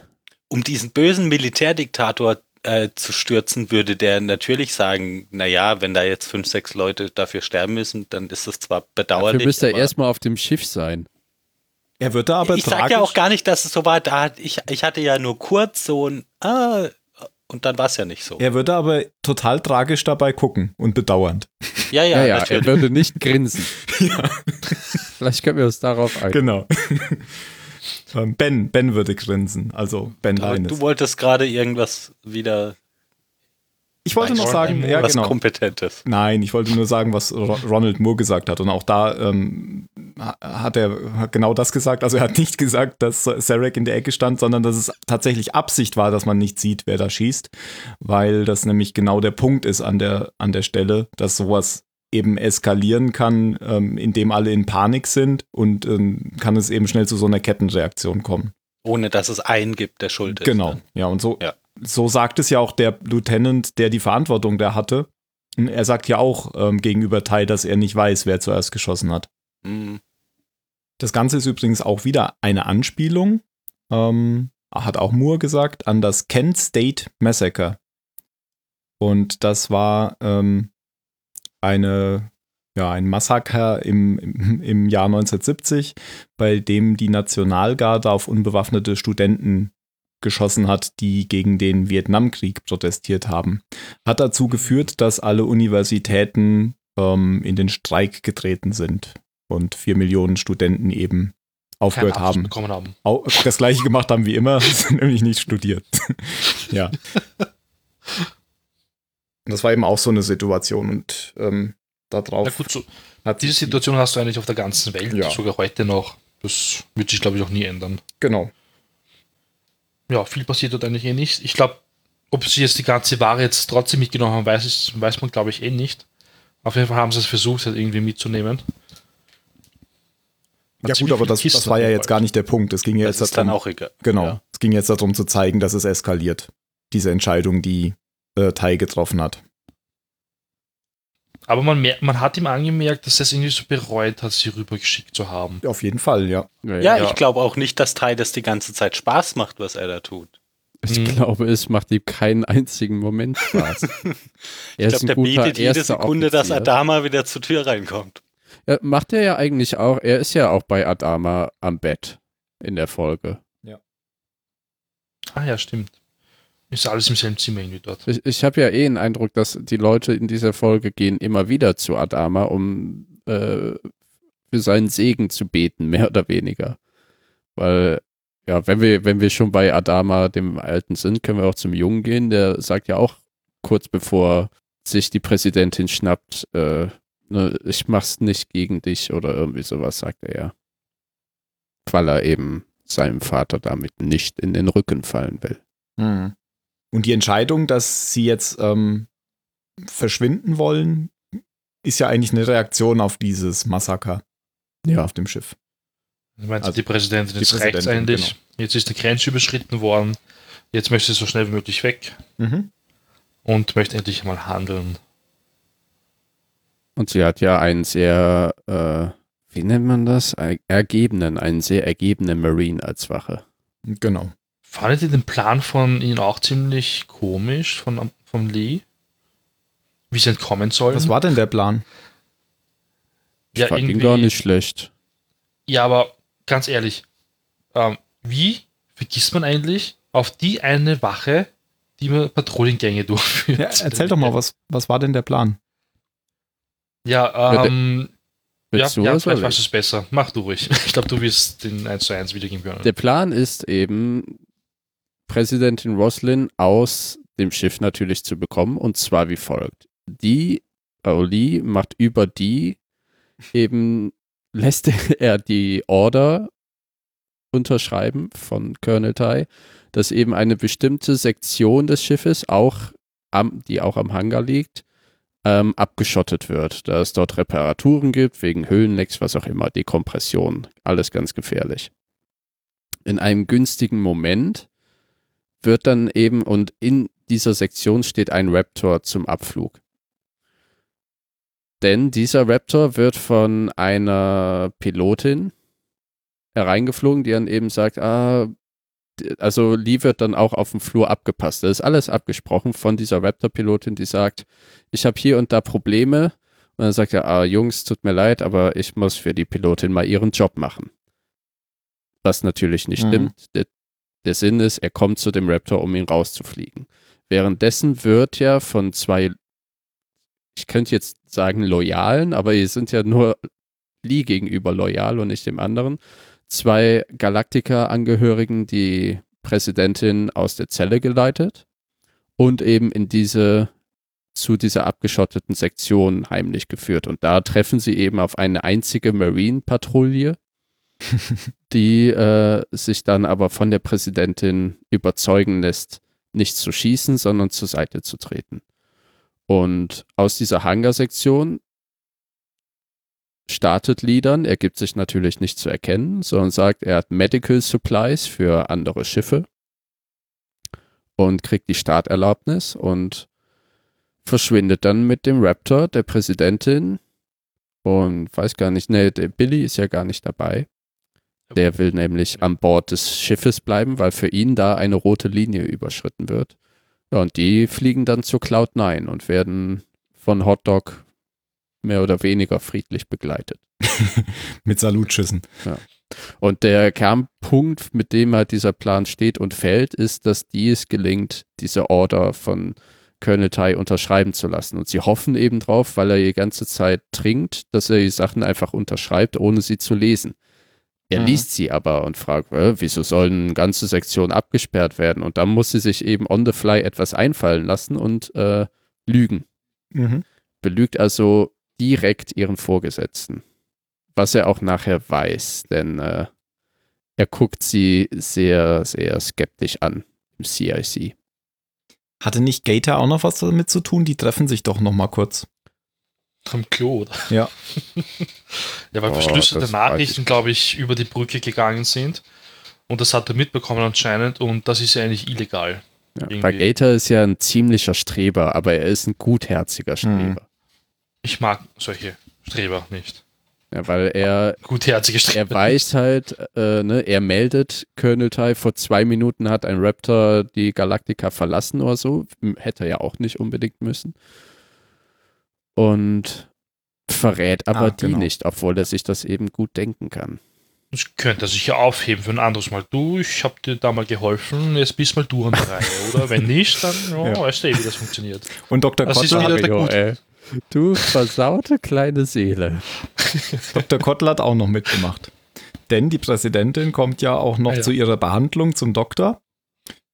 Um diesen bösen Militärdiktator äh, zu stürzen, würde der natürlich sagen, naja, wenn da jetzt fünf, sechs Leute dafür sterben müssen, dann ist das zwar bedauerlich. Dafür müsste er erstmal auf dem Schiff sein. Er wird da aber ich sag tragisch. ja auch gar nicht, dass es so war. Da hat, ich, ich hatte ja nur kurz so ein Ah, und dann war es ja nicht so. er würde aber total tragisch dabei gucken und bedauernd. Ja, ja, Ja, ja, er würde nicht grinsen. Vielleicht können wir uns darauf einigen. Genau. Ähm, ben, Ben würde grinsen. Also Ben Linus. du wolltest gerade irgendwas wieder Ich wollte noch sagen, ja was genau. Kompetentes. Nein, ich wollte nur sagen, was Ro- Ronald Moore gesagt hat. Und auch da ähm, ha- hat er genau das gesagt. Also er hat nicht gesagt, dass Sarek in der Ecke stand, sondern dass es tatsächlich Absicht war, dass man nicht sieht, wer da schießt. Weil das nämlich genau der Punkt ist an der, an der Stelle, dass sowas eben eskalieren kann, ähm, indem alle in Panik sind und ähm, kann es eben schnell zu so einer Kettenreaktion kommen. Ohne dass es einen gibt, der schuld ist. Genau, Dann. ja, und so, Ja. so sagt es ja auch der Lieutenant, der die Verantwortung da hatte. Und Er sagt ja auch ähm, gegenüber Tai, dass er nicht weiß, wer zuerst geschossen hat. Hm. Das Ganze ist übrigens auch wieder eine Anspielung, ähm, hat auch Moore gesagt, an das Kent State Massacre. Und das war ähm, eine, ja, ein Massaker im, im, im Jahr 1970, bei dem die Nationalgarde auf unbewaffnete Studenten geschossen hat, die gegen den Vietnamkrieg protestiert haben. Hat dazu geführt, dass alle Universitäten ähm, in den Streik getreten sind und vier Millionen Studenten eben aufgehört haben. haben. Das gleiche gemacht haben wie immer, sind nämlich nicht studiert. ja. Und das war eben auch so eine Situation und ähm, Na darauf gut, so, hat diese Situation hast du eigentlich auf der ganzen Welt, Ja. sogar heute noch. Das wird sich, glaube ich, auch nie ändern. Genau. Ja, viel passiert dort eigentlich eh nicht. Ich glaube, ob sie jetzt die ganze Ware jetzt trotzdem mitgenommen haben, weiß, ich, weiß man, glaube ich, eh nicht. Auf jeden Fall haben sie es versucht, halt irgendwie mitzunehmen. Ja gut, aber das, das war ja jetzt gar nicht der Punkt. Es ging ja Das jetzt ist dann darum, auch egal. genau, Ja. es ging jetzt darum zu zeigen, dass es eskaliert. Diese Entscheidung, die äh, Tai getroffen hat. Aber man, man hat ihm angemerkt, dass er es irgendwie so bereut hat, sie rübergeschickt zu haben. Auf jeden Fall, ja. Ja, Ja. ich glaube auch nicht, dass Tai das die ganze Zeit Spaß macht, was er da tut. Ich Mhm. glaube, es macht ihm keinen einzigen Moment Spaß. er Ich glaube, der bietet jede Sekunde, dass Adama wieder zur Tür reinkommt. Ja, macht er ja eigentlich auch. Er ist ja auch bei Adama am Bett in der Folge. Ah ja, stimmt. Ist alles im selben Zimmer irgendwie dort. Ich, ich habe ja eh den Eindruck, dass die Leute in dieser Folge gehen immer wieder zu Adama, um äh, für seinen Segen zu beten, mehr oder weniger. Weil, ja, wenn wir, wenn wir schon bei Adama, dem Alten sind, können wir auch zum Jungen gehen. Der sagt ja auch kurz bevor sich die Präsidentin schnappt, äh, ne, ich mach's nicht gegen dich oder irgendwie sowas, sagt er ja. Weil er eben seinem Vater damit nicht in den Rücken fallen will. Mhm. Und die Entscheidung, dass sie jetzt ähm, verschwinden wollen, ist ja eigentlich eine Reaktion auf dieses Massaker Ja. auf dem Schiff. Ich meine, Also, die Präsidentin, reicht's Präsidentin, eigentlich. Jetzt ist die Grenze überschritten worden. Jetzt möchte sie so schnell wie möglich weg Mhm. und möchte endlich mal handeln. Und sie hat ja einen sehr, äh, wie nennt man das? Er- Ergebenen, einen sehr ergebenen Marine als Wache. Genau. Fandet ihr den Plan von ihnen auch ziemlich komisch, von, von Lee? Wie sie entkommen sollen? Was war denn der Plan? Ich ja, fand ihn irgendwie- gar nicht schlecht. Ja, aber ganz ehrlich, ähm, wie vergisst man eigentlich auf die eine Wache, die man Patrouillengänge durchführt? Ja, erzähl doch mal, was, was war denn der Plan? Ja, ähm, ja, du ja vielleicht weißt du es besser. Mach du ruhig. Ich glaube, du wirst den 1 zu 1 wiedergeben können. Der Plan ist eben, Präsidentin Roslin aus dem Schiff natürlich zu bekommen und zwar wie folgt. Die, äh, Lee macht über die eben, lässt er die Order unterschreiben von Colonel Tai, dass eben eine bestimmte Sektion des Schiffes, auch am, die auch am Hangar liegt, ähm, abgeschottet wird, da es dort Reparaturen gibt, wegen Höhenlecks, was auch immer, Dekompression, alles ganz gefährlich in einem günstigen Moment wird dann eben und in dieser Sektion steht ein Raptor zum Abflug. Denn dieser Raptor wird von einer Pilotin hereingeflogen, die dann eben sagt, ah, also Lee wird dann auch auf dem Flur abgepasst. Das ist alles abgesprochen von dieser Raptor-Pilotin, die sagt, ich habe hier und da Probleme. Und dann sagt er, ah, Jungs, tut mir leid, aber ich muss für die Pilotin mal ihren Job machen. Was natürlich nicht Mhm. stimmt. Der, der Sinn ist, er kommt zu dem Raptor, um ihn rauszufliegen. Währenddessen wird ja von zwei, ich könnte jetzt sagen Loyalen, aber die sind ja nur Lee gegenüber loyal und nicht dem anderen, zwei Galactica-Angehörigen die Präsidentin aus der Zelle geleitet und eben in diese zu dieser abgeschotteten Sektion heimlich geführt. Und da treffen sie eben auf eine einzige Marine-Patrouille, die äh, sich dann aber von der Präsidentin überzeugen lässt, nicht zu schießen, sondern zur Seite zu treten. Und aus dieser Hangarsektion startet Lee er gibt sich natürlich nicht zu erkennen, sondern sagt, er hat Medical Supplies für andere Schiffe und kriegt die Starterlaubnis und verschwindet dann mit dem Raptor der Präsidentin und weiß gar nicht, nee, der Billy ist ja gar nicht dabei. Der will nämlich an Bord des Schiffes bleiben, weil für ihn da eine rote Linie überschritten wird. Ja, und die fliegen dann zu Cloud9 und werden von Hotdog mehr oder weniger friedlich begleitet. Mit Salutschüssen. Und der Kernpunkt, mit dem halt dieser Plan steht und fällt, ist, dass dies gelingt, diese Order von Colonel Tai unterschreiben zu lassen. Und sie hoffen eben drauf, weil er die ganze Zeit trinkt, dass er die Sachen einfach unterschreibt, ohne sie zu lesen. Er Mhm. liest sie aber und fragt, äh, wieso sollen ganze Sektion abgesperrt werden? Und dann muss sie sich eben on the fly etwas einfallen lassen und äh, lügen. Mhm. Belügt also direkt ihren Vorgesetzten. Was er auch nachher weiß, denn äh, er guckt sie sehr, sehr skeptisch an im CIC. Hatte nicht Gator auch noch was damit zu tun? Die treffen sich doch noch mal kurz. Am Klo, oder? Ja. Ja, weil Oh, verschlüsselte Nachrichten, glaube ich, über die Brücke gegangen sind. Und das hat er mitbekommen anscheinend. Und das ist ja eigentlich illegal. Ja, weil Gator ist ja ein ziemlicher Streber, aber er ist ein gutherziger Streber. Ich mag solche Streber nicht. Ja, weil er, Gutherzige er Streber. weiß halt, äh, ne, er meldet, Colonel Tai, vor zwei Minuten hat ein Raptor die Galaktika verlassen oder so. Hätte er ja auch nicht unbedingt müssen. Und verrät aber Ah, die genau. nicht, obwohl er sich das eben gut denken kann. Das könnte er sich ja aufheben für ein anderes Mal. Du, ich habe dir da mal geholfen, jetzt bist mal du an der Reihe, oder? Wenn nicht, dann ja, Ja. weißt du eh, wie das funktioniert. Und Dr. Das ist Kottler, wieder- der Mario, Gut. ey. Du versaute kleine Seele. Dr. Kottler hat auch noch mitgemacht. Denn die Präsidentin kommt ja auch noch Ah, ja. zu ihrer Behandlung zum Doktor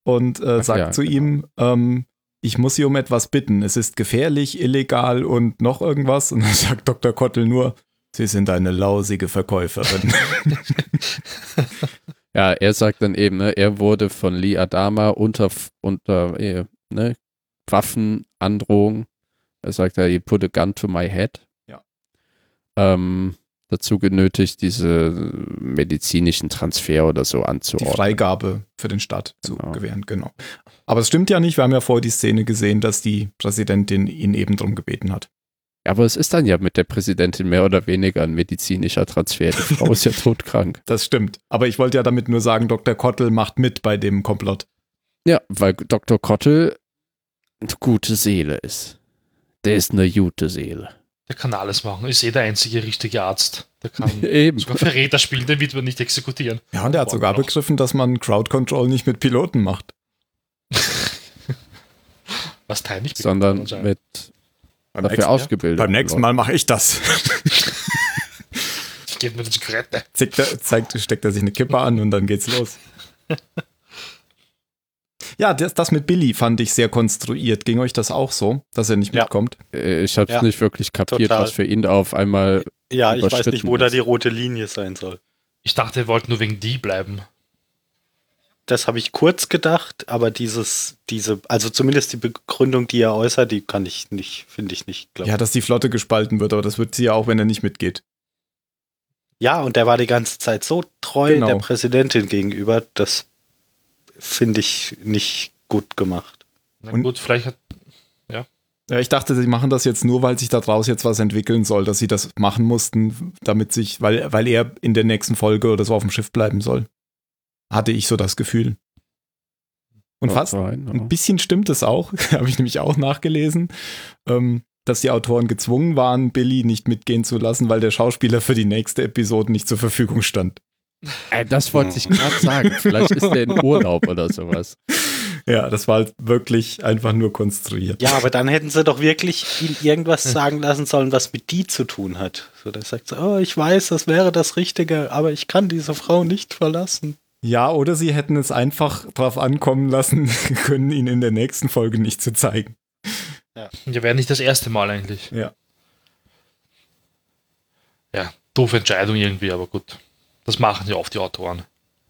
und äh, Ach sagt ja, zu genau. ihm, ähm, ich muss Sie um etwas bitten. Es ist gefährlich, illegal und noch irgendwas. Und dann sagt Dr. Kottel nur, Sie sind eine lausige Verkäuferin. Ja, er sagt dann eben, ne, er wurde von Lee Adama unter, unter äh, ne, Waffenandrohung, er sagt he put a gun to my head. Ja. Ähm, dazu genötigt, diese medizinischen Transfer oder so die anzuordnen. Freigabe für den Staat zu Genau. gewähren, genau. Aber es stimmt ja nicht, wir haben ja vorher die Szene gesehen, dass die Präsidentin ihn eben drum gebeten hat. Aber es ist dann ja mit der Präsidentin mehr oder weniger ein medizinischer Transfer. Die Frau ist ja todkrank. Das stimmt. Aber ich wollte ja damit nur sagen, Dr. Kottel macht mit bei dem Komplott. Ja, weil Dr. Kottel eine gute Seele ist. Der ist eine gute Seele. Der kann alles machen. Ist eh der einzige richtige Arzt. Der kann Eben. sogar Verräter spielen, den wird man nicht exekutieren. Ja, und er hat sogar noch. begriffen, dass man Crowd Control nicht mit Piloten macht. Was Teil nicht Sondern mit Beim dafür nächsten, ausgebildet. beim nächsten Mal mache ich das. Geht mir die Zigarette. Zickt er, zeigt, steckt er sich eine Kippe an und dann geht's los. Ja, das, das mit Billy fand ich sehr konstruiert. Ging euch das auch so, dass er nicht Ja. mitkommt? Äh, Ich habe es Ja, nicht wirklich kapiert, total. was für ihn auf einmal. Ja, ich weiß nicht, wo da ist. die rote Linie sein soll. Ich dachte, er wollte nur wegen die bleiben. Das habe ich kurz gedacht, aber dieses, diese, also zumindest die Begründung, die er äußert, die kann ich nicht, finde ich nicht, glaube Ja, dass die Flotte gespalten wird, aber das wird sie ja auch, wenn er nicht mitgeht. Ja, und der war die ganze Zeit so treu Genau. der Präsidentin gegenüber, das finde ich nicht gut gemacht. Na Und- gut, vielleicht hat. Ja, ich dachte, sie machen das jetzt nur, weil sich daraus jetzt was entwickeln soll, dass sie das machen mussten, damit sich, weil, weil er in der nächsten Folge oder so auf dem Schiff bleiben soll. Hatte ich so das Gefühl. Und Ja, fast rein, ein ja. bisschen stimmt es auch, habe ich nämlich auch nachgelesen, ähm, dass die Autoren gezwungen waren, Billy nicht mitgehen zu lassen, weil der Schauspieler für die nächste Episode nicht zur Verfügung stand. Ey, das wollte ich gerade sagen. Vielleicht ist er in Urlaub oder sowas. Ja, das war halt wirklich einfach nur konstruiert. Ja, aber dann hätten sie doch wirklich ihn irgendwas sagen lassen sollen, was mit die zu tun hat. So, der sagt so, oh, ich weiß, das wäre das Richtige, aber ich kann diese Frau nicht verlassen. Ja, oder sie hätten es einfach drauf ankommen lassen können, ihn in der nächsten Folge nicht zu zeigen. Ja, wäre nicht das erste Mal eigentlich. Ja. Ja, doofe Entscheidung irgendwie, aber gut. Das machen ja oft die Autoren.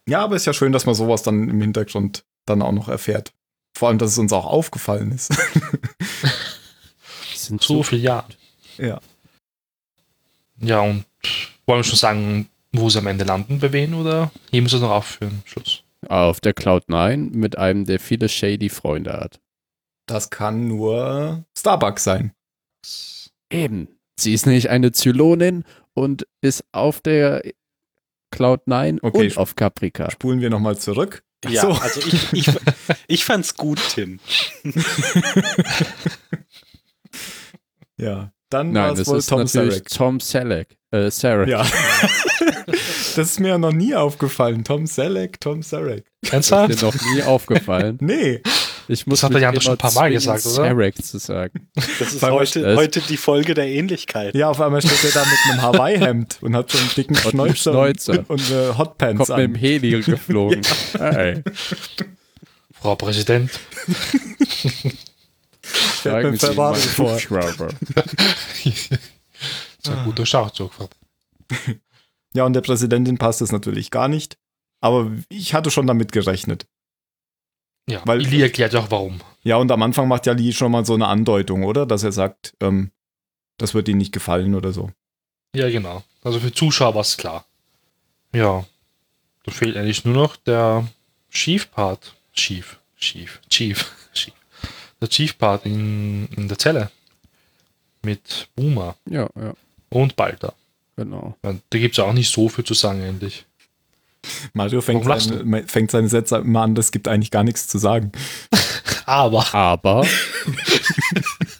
Ja, aber ist ja schön, dass man sowas dann im Hintergrund dann auch noch erfährt. Vor allem, dass es uns auch aufgefallen ist. Das sind So so viel ja. ja. Ja, und wollen wir schon sagen, wo sie am Ende landen, bei wen, oder heben sie es noch auf für den Schluss? auf der Cloud 9 mit einem, der viele shady Freunde hat. Das kann nur Starbucks sein. Eben. Sie ist nämlich eine Zylonin und ist auf der Cloud 9 Okay, und auf Caprica. Spulen wir nochmal zurück. Ja, so. also ich, ich, ich fand's gut, Tim. Ja. Dann war Nein, es das wohl ist Tom Sarek. Tom Selleck. Äh, Sarek. Ja. das ist mir ja noch nie aufgefallen. Tom Selleck, Tom Sarek. Ist Ernsthaft? dir noch nie aufgefallen. Nee. Ich muss Das hat er ja doch schon ein paar Mal gesagt, oder? Sarek zu sagen. Das ist heute, das- heute die Folge der Ähnlichkeit. Ja, auf einmal steht er da mit einem Hawaii-Hemd und hat so einen dicken Schnäuzer, und, und äh, Hotpants Kommt mit dem an. Heli geflogen. Hey, Frau Präsident. Mit Ferrari mal vor. Das ist ein guter Schachzug. Ja, und der Präsidentin passt es natürlich gar nicht. Aber ich hatte schon damit gerechnet. Ja, Weil- Ili erklärt ja auch warum. Ja, und am Anfang macht ja Lee schon mal so eine Andeutung, oder? Dass er sagt, ähm, das wird ihm nicht gefallen oder so. Ja, genau. Also für Zuschauer war es klar. Ja. Da fehlt eigentlich nur noch der Chief-Part. Chief, Chief, Chief, Chief. Der Chief-Part in, in der Zelle. Mit Boomer Ja, ja, und Balder. genau. Da gibt es auch nicht so viel zu sagen, eigentlich. Mario fängt seine, fängt seine Sätze immer an, es gibt eigentlich gar nichts zu sagen. Aber, Aber,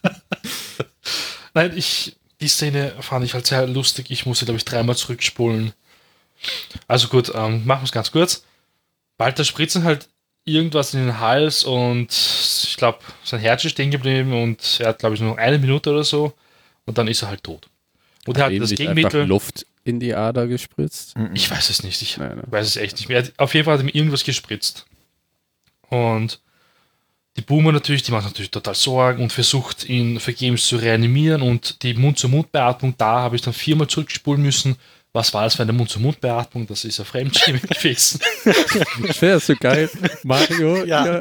nein, ich, die Szene fand ich halt sehr lustig. Ich musste, glaube ich, dreimal zurückspulen. Also gut, ähm, machen wir es ganz kurz. Balder spritzen halt irgendwas in den Hals und ich glaube, sein Herz ist stehen geblieben und er hat, glaube ich, nur noch eine Minute oder so und dann ist er halt tot. Und er hat ihm das Gegenmittel. Luft in die Ader gespritzt. Ich weiß es nicht. Ich Nein, nein. weiß es echt nicht mehr. Er hat- Auf jeden Fall hat ihm irgendwas gespritzt. Und die Boomer natürlich, die macht natürlich total Sorgen und versucht ihn vergebens zu reanimieren und die Mund-zu-Mund-Beatmung, da habe ich dann viermal zurückspulen müssen. Was war das für eine Mund-zu-Mund-Beatmung? Das ist ja Fremdschämen gewesen. Das wäre so geil. Mario Ja.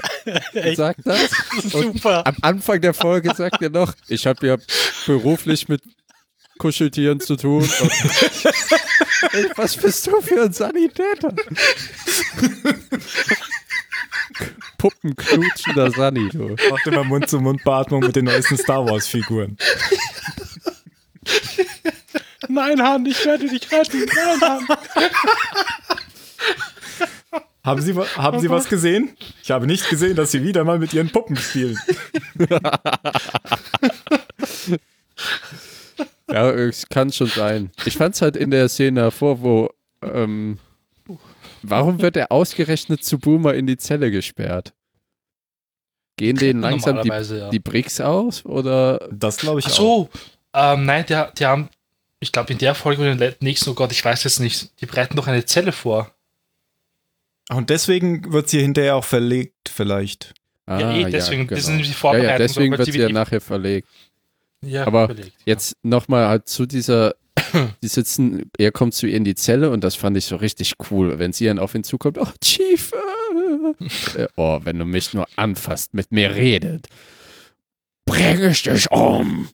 ja, sagt das. Super. am Anfang der Folge sagt er noch, ich habe ja beruflich mit Kuscheltieren zu tun. Was bist du für ein Sanitäter? Puppenknutschender Sani, du. Macht immer Mund-zu-Mund-Beatmung mit den neuesten Star Wars-Figuren. Nein, Han, ich werde dich retten. Nein, Han. Haben Sie, haben Sie was gesehen? Ich habe nicht gesehen, dass Sie wieder mal mit Ihren Puppen spielen. Ja, es kann schon sein. Ich fand es halt in der Szene davor, wo ähm, warum wird er ausgerechnet zu Boomer in die Zelle gesperrt? Gehen denen langsam die, ja. die Bricks aus oder Das glaube ich Ach auch. so, ähm, nein, die, die haben, ich glaube in der Folge oder in der nächsten, oh Gott, ich weiß jetzt nicht, die bereiten doch eine Zelle vor. Und deswegen wird sie hinterher auch verlegt, vielleicht. Ah, ja, eh, deswegen, das sind die Ja, Vorbereitungen. ja, deswegen wird sie ja nachher verlegt. Ja, aber überlegt, ja. Jetzt nochmal halt zu dieser, die sitzen, er kommt zu ihr in die Zelle und das fand ich so richtig cool, wenn sie dann auf ihn zukommt, oh, Chief, äh, äh, oh, wenn du mich nur anfasst, mit mir redet, bring ich dich um.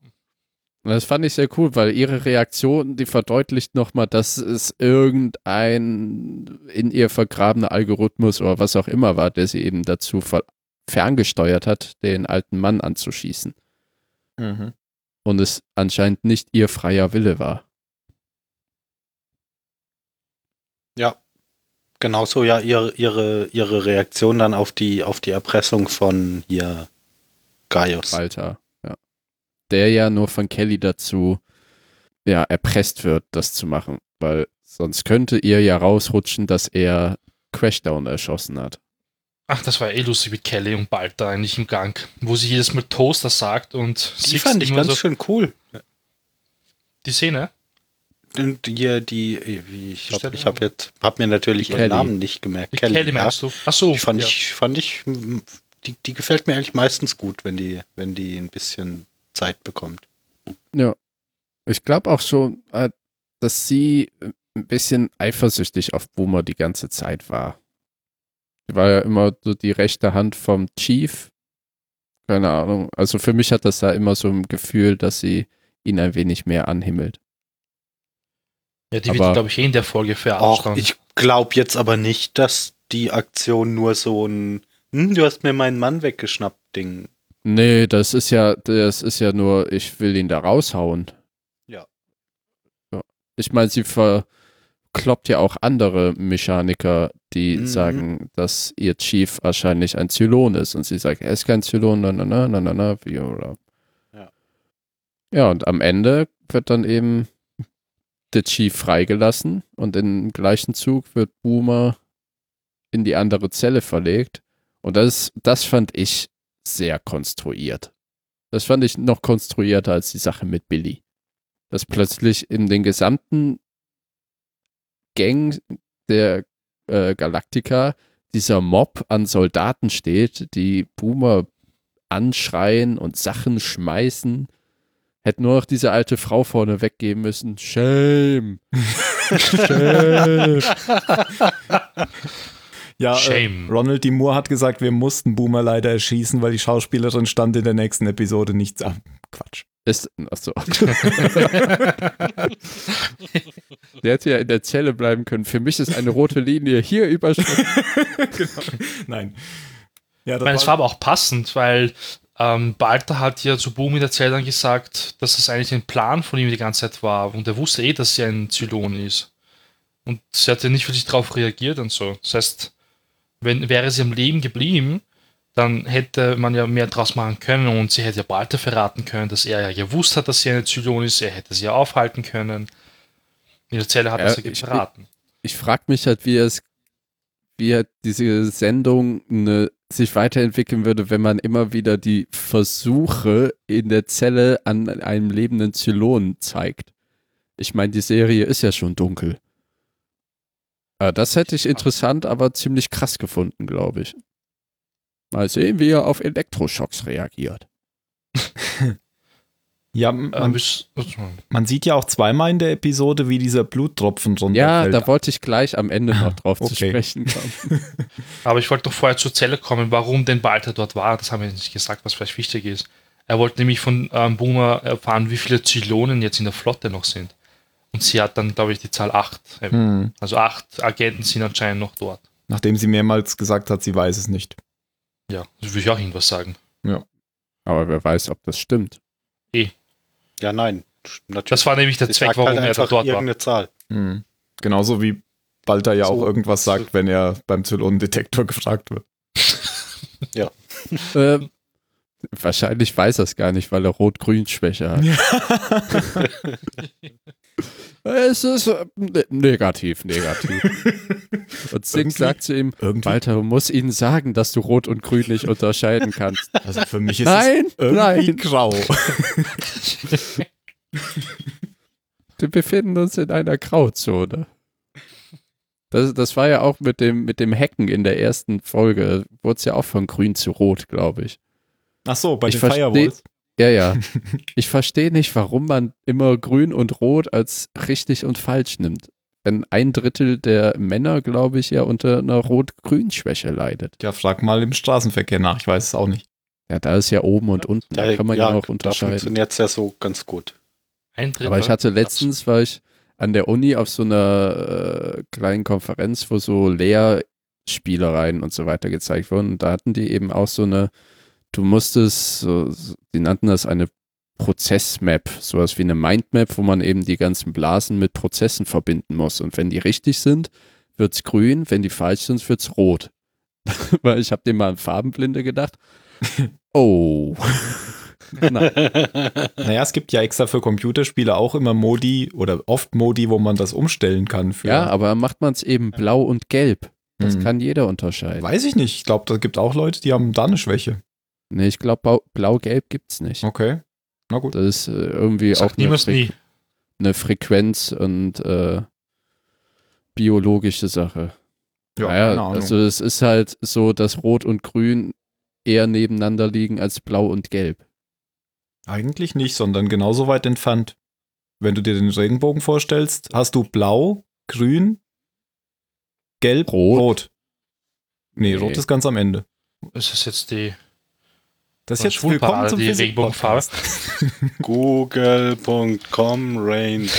Und das fand ich sehr cool, weil ihre Reaktion, die verdeutlicht nochmal, dass es irgendein in ihr vergrabener Algorithmus oder was auch immer war, der sie eben dazu ver ferngesteuert hat, den alten Mann anzuschießen und es anscheinend nicht ihr freier Wille war. Genauso ja ihre, ihre, ihre Reaktion dann auf die, auf die Erpressung von hier Gaius. Walter, ja. Der ja nur von Kelly dazu ja, erpresst wird, das zu machen, weil sonst könnte ihr ja rausrutschen, dass er Crashdown erschossen hat. Ach, das war eh lustig mit Kelly und Balta eigentlich im Gang, wo sie jedes Mal Toaster sagt und Die Six fand ich ganz so, schön cool. die Szene. Und hier die, wie ich habe ich hab jetzt, hab mir natürlich Die ihren Kelly. Namen nicht gemerkt. Die Kelly, ja. meinst du? Ach so, Die fand ja. ich, fand ich, die, die gefällt mir eigentlich meistens gut, wenn die, wenn die ein bisschen Zeit bekommt. Ja. Ich glaube auch schon, äh, dass sie ein bisschen eifersüchtig auf Boomer die ganze Zeit war. War ja immer so die rechte Hand vom Chief. Keine Ahnung. Also für mich hat das da immer so ein Gefühl, dass sie ihn ein wenig mehr anhimmelt. Ja, die Aber- wird, glaube ich, eh in der Folge Auch verarscht. ich glaube jetzt aber nicht, dass die Aktion nur so ein, hm, du hast mir meinen Mann weggeschnappt, Ding. Nee, das ist ja, das ist ja nur, ich will ihn da raushauen. Ja. ja. Ich meine, sie verkloppt ja auch andere Mechaniker, die Mhm. sagen, dass ihr Chief wahrscheinlich ein Zylon ist. Und sie sagt, er ist kein Zylon, na, na, na, na, na, na, wie, oder. Ja. Ja, und am Ende wird dann eben der Chief freigelassen und im gleichen Zug wird Boomer in die andere Zelle verlegt. Und das, das fand ich sehr konstruiert. Das fand ich noch konstruierter als die Sache mit Billy. Dass plötzlich in den gesamten Gang der äh, Galaktika dieser Mob an Soldaten steht, die Boomer anschreien und Sachen schmeißen. Hätte nur noch diese alte Frau vorne weggeben müssen. Shame. Shame. Ja, äh, Shame. Ronald D. Moore hat gesagt, wir mussten Boomer leider erschießen, weil die Schauspielerin stand in der nächsten Episode nichts an. Quatsch. Ist, achso. der hätte ja in der Zelle bleiben können. Für mich ist eine rote Linie hier überschritten. genau. Nein. Ja, Ich meine, es war aber auch passend, weil ähm, Balter hat ja zu Boom in der Zeit dann gesagt, dass es eigentlich ein Plan von ihm die ganze Zeit war und er wusste eh, dass sie ein Zylon ist. Und sie hat ja nicht wirklich darauf reagiert und so. Das heißt, wenn, wäre sie am Leben geblieben, dann hätte man ja mehr draus machen können und sie hätte ja Balter verraten können, dass er ja gewusst hat, dass sie eine Zylon ist, er hätte sie ja aufhalten können. In der Zelle hat Ja, er sie ich- verraten. Ich frage mich halt, wie es, wie halt diese Sendung ne, sich weiterentwickeln würde, wenn man immer wieder die Versuche in der Zelle an einem lebenden Zylon zeigt. Ich meine, die Serie ist ja schon dunkel. Ah, das hätte ich interessant, aber ziemlich krass gefunden, glaube ich. Mal sehen, wie er auf Elektroschocks reagiert. Ja, man, Ähm, man sieht ja auch zweimal in der Episode, wie dieser Bluttropfen Ja, runterfällt. da wollte ich gleich am Ende noch drauf zu Okay. sprechen kommen. Aber ich wollte doch vorher zur Zelle kommen, warum denn Balter dort war. Das haben wir nicht gesagt, was vielleicht wichtig ist. Er wollte nämlich von ähm, Boomer erfahren, wie viele Zylonen jetzt in der Flotte noch sind. Und sie hat dann, glaube ich, die Zahl 8. Hm. Also acht Agenten sind anscheinend noch dort. Nachdem sie mehrmals gesagt hat, sie weiß es nicht. Ja, das würde ich auch irgendwas sagen. Aber wer weiß, ob das stimmt. Ja, nein. Natürlich. Das war nämlich der Sie Zweck, sagt warum halt er dort war. irgendeine Zahl. Hm. Genauso wie Walter ja auch So. irgendwas sagt, wenn er beim Zylonendetektor gefragt wird. Ähm, wahrscheinlich weiß er es gar nicht, weil er Rot-Grün-Schwäche hat. es ist äh, ne- negativ, negativ. Und Irgendwie- sagt zu ihm, Irgendwie, Walter, du musst ihnen sagen, dass du Rot und Grün nicht unterscheiden kannst. also für mich ist nein, es irgendwie nein, grau. wir befinden uns in einer Grauzone. Das, das war ja auch mit dem, mit dem Hacken in der ersten Folge. Wurde es ja auch von grün zu rot, glaube ich. Ach so, bei Ich den Firewalls. Ja, ja. Ich verstehe nicht, warum man immer grün und rot als richtig und falsch nimmt. Wenn ein Drittel der Männer, glaube ich, ja unter einer Rot-Grün-Schwäche leidet. Ja, frag mal im Straßenverkehr nach, ich weiß es auch nicht. Ja, da ist ja oben und unten. Da kann man ja, auch da unterscheiden. funktioniert es ja so ganz gut. Ein Drittel. Aber ich hatte letztens, war ich an der Uni auf so einer äh, kleinen Konferenz, wo so Lehrspielereien und so weiter gezeigt wurden. Und da hatten die eben auch so eine, du musstest, so, die nannten das eine Prozessmap, sowas wie eine Mindmap, wo man eben die ganzen Blasen mit Prozessen verbinden muss. Und wenn die richtig sind, wird's grün, wenn die falsch sind, wird's rot. Weil ich habe dem mal an Farbenblinde gedacht. Oh. Nein. Naja, es gibt ja extra für Computerspiele auch immer Modi oder oft Modi, wo man das umstellen kann. Ja, aber macht man es eben blau und gelb. Das Hm. kann jeder unterscheiden. Weiß ich nicht. Ich glaube, da gibt auch Leute, die haben da eine Schwäche. Nee, ich glaube, blau-gelb gibt's nicht. Okay. Na gut. Das ist äh, irgendwie auch Sagt eine, niemals Fre nie. eine Frequenz- und äh, biologische Sache. Ja, naja, also es ist halt so, dass Rot und Grün eher nebeneinander liegen als Blau und Gelb. Eigentlich nicht, sondern genauso weit entfernt. Wenn du dir den Regenbogen vorstellst, hast du blau, grün, gelb, Rot. rot. Nee, Nee. rot ist ganz am Ende. Es ist jetzt die. Das ist jetzt willkommen zum die Physik-Podcast. Google.com Rain.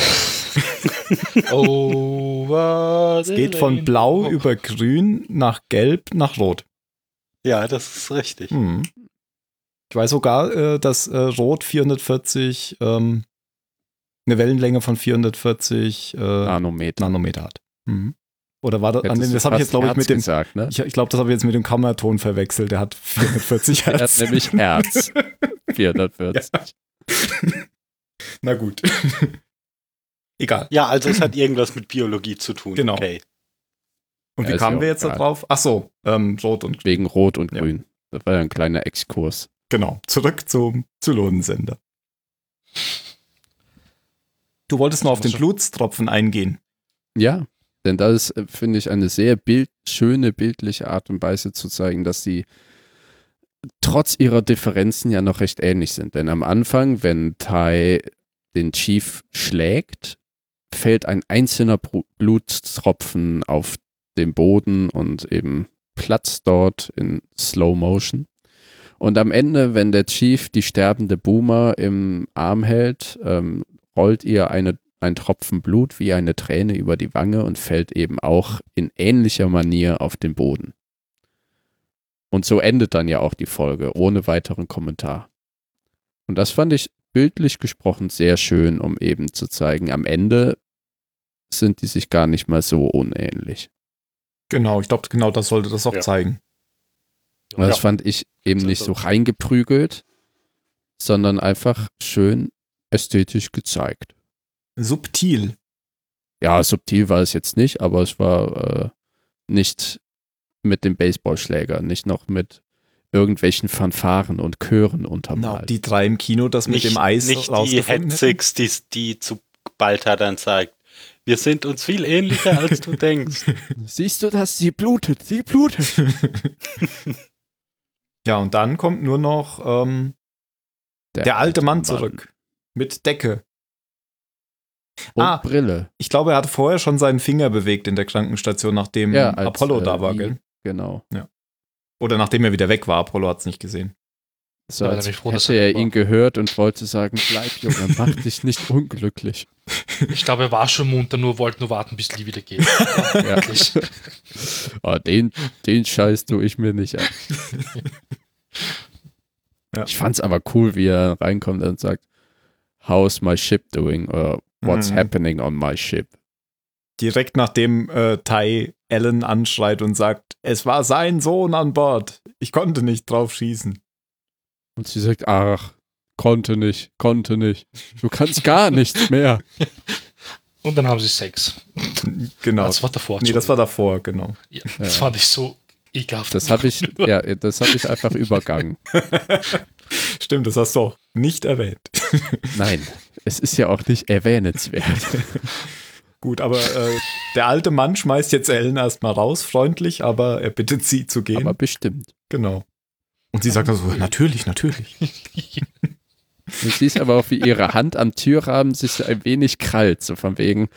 Over Es geht von blau über grün nach gelb nach rot. Ja, das ist richtig. Hm. Ich weiß sogar, äh, dass äh, rot 440, ähm, eine Wellenlänge von 440 äh, Nanometer. Nanometer hat. Mhm. Oder war das, an Hättest du das habe ich jetzt, glaube ich, mit dem, gesagt, ne? ich, ich glaube, das habe ich jetzt mit dem Kammerton verwechselt. Der hat 440 Er hat Hertz. nämlich Herz. 440. Na gut. Egal. Ja, also es hat irgendwas mit Biologie zu tun. Genau. Okay. Und Ja, wie kamen wir jetzt da drauf? Ach so, ähm, rot und Wegen Rot und Ja. Grün. Das war ja ein kleiner Exkurs. Genau, zurück zum Zylonensender. Du wolltest noch auf den Blutstropfen eingehen. Ja, denn das ist, äh, finde ich, eine sehr bild schöne bildliche Art und Weise zu zeigen, dass sie trotz ihrer Differenzen ja noch recht ähnlich sind. Denn am Anfang, wenn Tai den Chief schlägt, fällt ein einzelner Blutstropfen auf dem Boden und eben platzt dort in Slow Motion. Und am Ende, wenn der Chief die sterbende Boomer im Arm hält, ähm, rollt ihr eine, ein Tropfen Blut wie eine Träne über die Wange und fällt eben auch in ähnlicher Manier auf den Boden. Und so endet dann ja auch die Folge, ohne weiteren Kommentar. Und das fand ich bildlich gesprochen sehr schön, um eben zu zeigen, am Ende sind die sich gar nicht mal so unähnlich. Genau, ich glaube, genau das sollte das auch Ja. zeigen. Und das fand ich eben nicht so so- reingeprügelt, sondern einfach schön ästhetisch gezeigt. Subtil. Ja, subtil war es jetzt nicht, aber es war äh, nicht mit dem Baseballschläger, nicht noch mit irgendwelchen Fanfaren und Chören untermalt. die drei im Kino das mit Nicht, dem Eis nicht die? Hetzix, die, die zu Balta dann sagt, wir sind uns viel ähnlicher, als du denkst. Siehst du das? Sie blutet, sie blutet. Ja, und dann kommt nur noch ähm, der, alte Mann zurück. Mit Decke. Und Ah. Brille. Ich glaube, er hatte vorher schon seinen Finger bewegt in der Krankenstation, nachdem Ja, als, Apollo äh, da war, gell? Genau. Oder nachdem er wieder weg war. Apollo hat es nicht gesehen. So, Ja, als froh, dass hätte er er ihn gehört und wollte sagen, bleib Junge, mach dich nicht unglücklich. Ich glaube, er war schon munter, nur wollte nur warten, bis Lee wieder geht. Ja. Ah, den, den Scheiß tue ich mir nicht an. Ja. Ich fand's aber cool, wie er reinkommt und sagt, How's my ship doing? Or what's Mhm. happening on my ship? Direkt nachdem äh, Ty Allen anschreit und sagt, es war sein Sohn an Bord. Ich konnte nicht drauf schießen. Und sie sagt, ach, konnte nicht, konnte nicht. Du kannst gar nichts mehr. Und dann haben sie Sex. Genau. Das war davor. nee, das war davor, genau. Ja, das fand ich so ekelhaft. Das habe ich, ja, das habe ich einfach übergangen. Stimmt, das hast du auch nicht erwähnt. Nein, es ist ja auch nicht erwähnenswert. Gut, aber äh, der alte Mann schmeißt jetzt Ellen erstmal raus, freundlich, aber er bittet sie zu gehen. Aber bestimmt. genau. Und sie sagt dann so, natürlich, natürlich. Du siehst aber auch, wie ihre Hand am Türrahmen sich ein wenig krallt, so von wegen,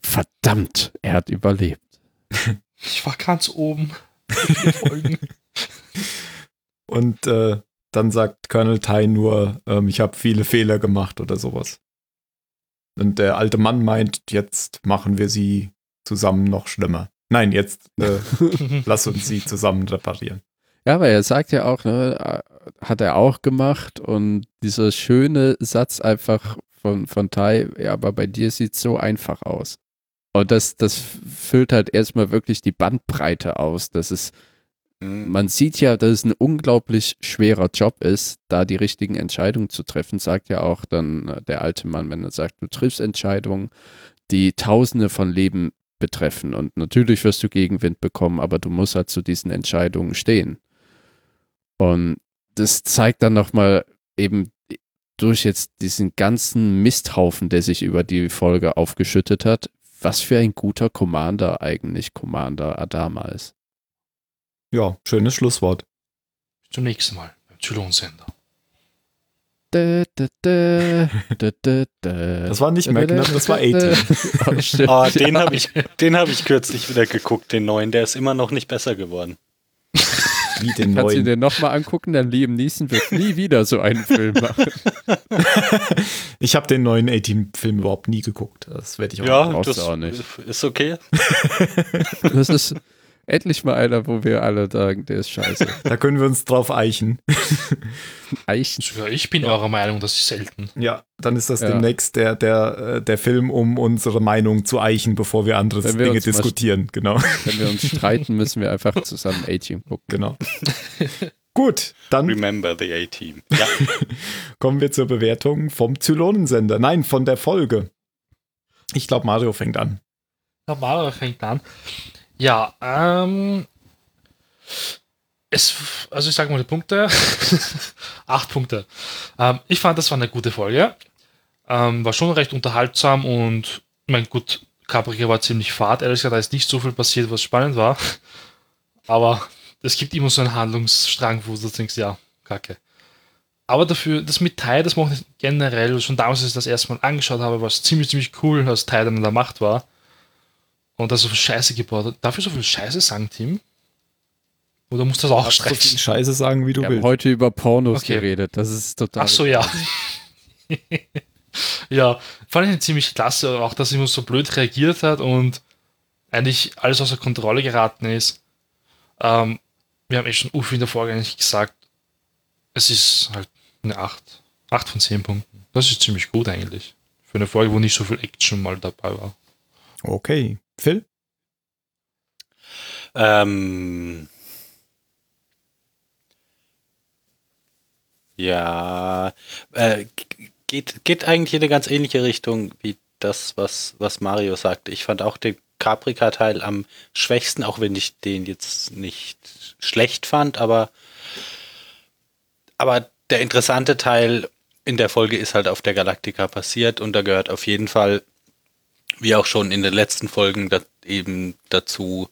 verdammt, er hat überlebt. ich war ganz oben. Und äh, dann sagt Colonel Ty nur, ähm, ich habe viele Fehler gemacht oder sowas. Und der alte Mann meint, jetzt machen wir sie zusammen noch schlimmer. Nein, jetzt äh, lass uns sie zusammen reparieren. Ja, aber er sagt ja auch, ne, äh, hat er auch gemacht und dieser schöne Satz einfach von, von Tai, ja, aber bei dir sieht so einfach aus. Und das, das füllt halt erstmal wirklich die Bandbreite aus. Das ist. Man sieht ja, dass es ein unglaublich schwerer Job ist, da die richtigen Entscheidungen zu treffen, sagt ja auch dann äh, der alte Mann, wenn er sagt, du triffst Entscheidungen, die Tausende von Leben betreffen. Und natürlich wirst du Gegenwind bekommen, aber du musst halt zu diesen Entscheidungen stehen. Und das zeigt dann nochmal eben durch jetzt diesen ganzen Misthaufen, der sich über die Folge aufgeschüttet hat, was für ein guter Commander eigentlich Commander Adama ist. Ja, schönes Schlusswort. Bis zum nächsten Mal beim Zylonsender. Da, da, da, da, da, da. Das war nicht Magnum, das war 18. Oh. Oh, den Ja. habe ich, den hab ich kürzlich wieder geguckt, den neuen. Der ist immer noch nicht besser geworden. Wie den Kannst du neuen. dir nochmal angucken, dann Liam Neeson wird nie wieder so einen Film machen. ich habe den neuen A-Team-Film überhaupt nie geguckt. Das werde ich auch Ja, das du auch nicht. ist okay. Das ist endlich mal einer, wo wir alle sagen, der ist scheiße. Da können wir uns drauf eichen. Eichen. Ich bin eurer Meinung, das ist selten. Ja, dann ist das Ja. demnächst der, der, äh, der Film, um unsere Meinung zu eichen, bevor wir andere Wenn wir Dinge mal- diskutieren. Genau. Wenn wir uns streiten, müssen wir einfach zusammen A-Team gucken. genau. Gut, dann Remember the A-Team. Ja, kommen wir zur Bewertung vom Zylonensender. Nein, von der Folge. Ich glaube, Mario fängt an. Normalerweise fängt an. Ja, ähm. Es, also ich sage mal die Punkte. Acht Punkte. Ähm, ich fand, das war eine gute Folge. Ähm, war schon recht unterhaltsam und, mein gut, Caprica war ziemlich fad. Ehrlich gesagt, da ist nicht so viel passiert, was spannend war. Aber es gibt immer so einen Handlungsstrang, wo du denkst, ja, kacke. Aber dafür, das mit Tai, das macht generell, schon damals, als ich das erste Mal angeschaut habe, war es ziemlich, ziemlich cool, als Tai dann in der Macht war. Und da so viel Scheiße gebaut hat. Darf ich so viel Scheiße sagen, Tim? Oder muss das auch so viel streichen? Scheiße sagen, wie du Wir haben willst. heute über Pornos Okay. geredet. Das ist total. Ach so, ja. ja, fand ich ziemlich klasse, auch dass jemand so blöd reagiert hat und eigentlich alles außer Kontrolle geraten ist. Ähm, wir haben eh schon u viel in der Folge eigentlich gesagt. Es ist halt eine 8. 8 von 10 Punkten. Das ist ziemlich gut eigentlich. Für eine Folge, wo nicht so viel Action mal dabei war. Okay. Phil? Ähm, ja, äh, geht, geht eigentlich in eine ganz ähnliche Richtung wie das, was, was Mario sagte. Ich fand auch den Caprica-Teil am schwächsten, auch wenn ich den jetzt nicht schlecht fand, aber, aber der interessante Teil in der Folge ist halt auf der Galactica passiert und da gehört auf jeden Fall, wie auch schon in den letzten Folgen, da, eben dazu,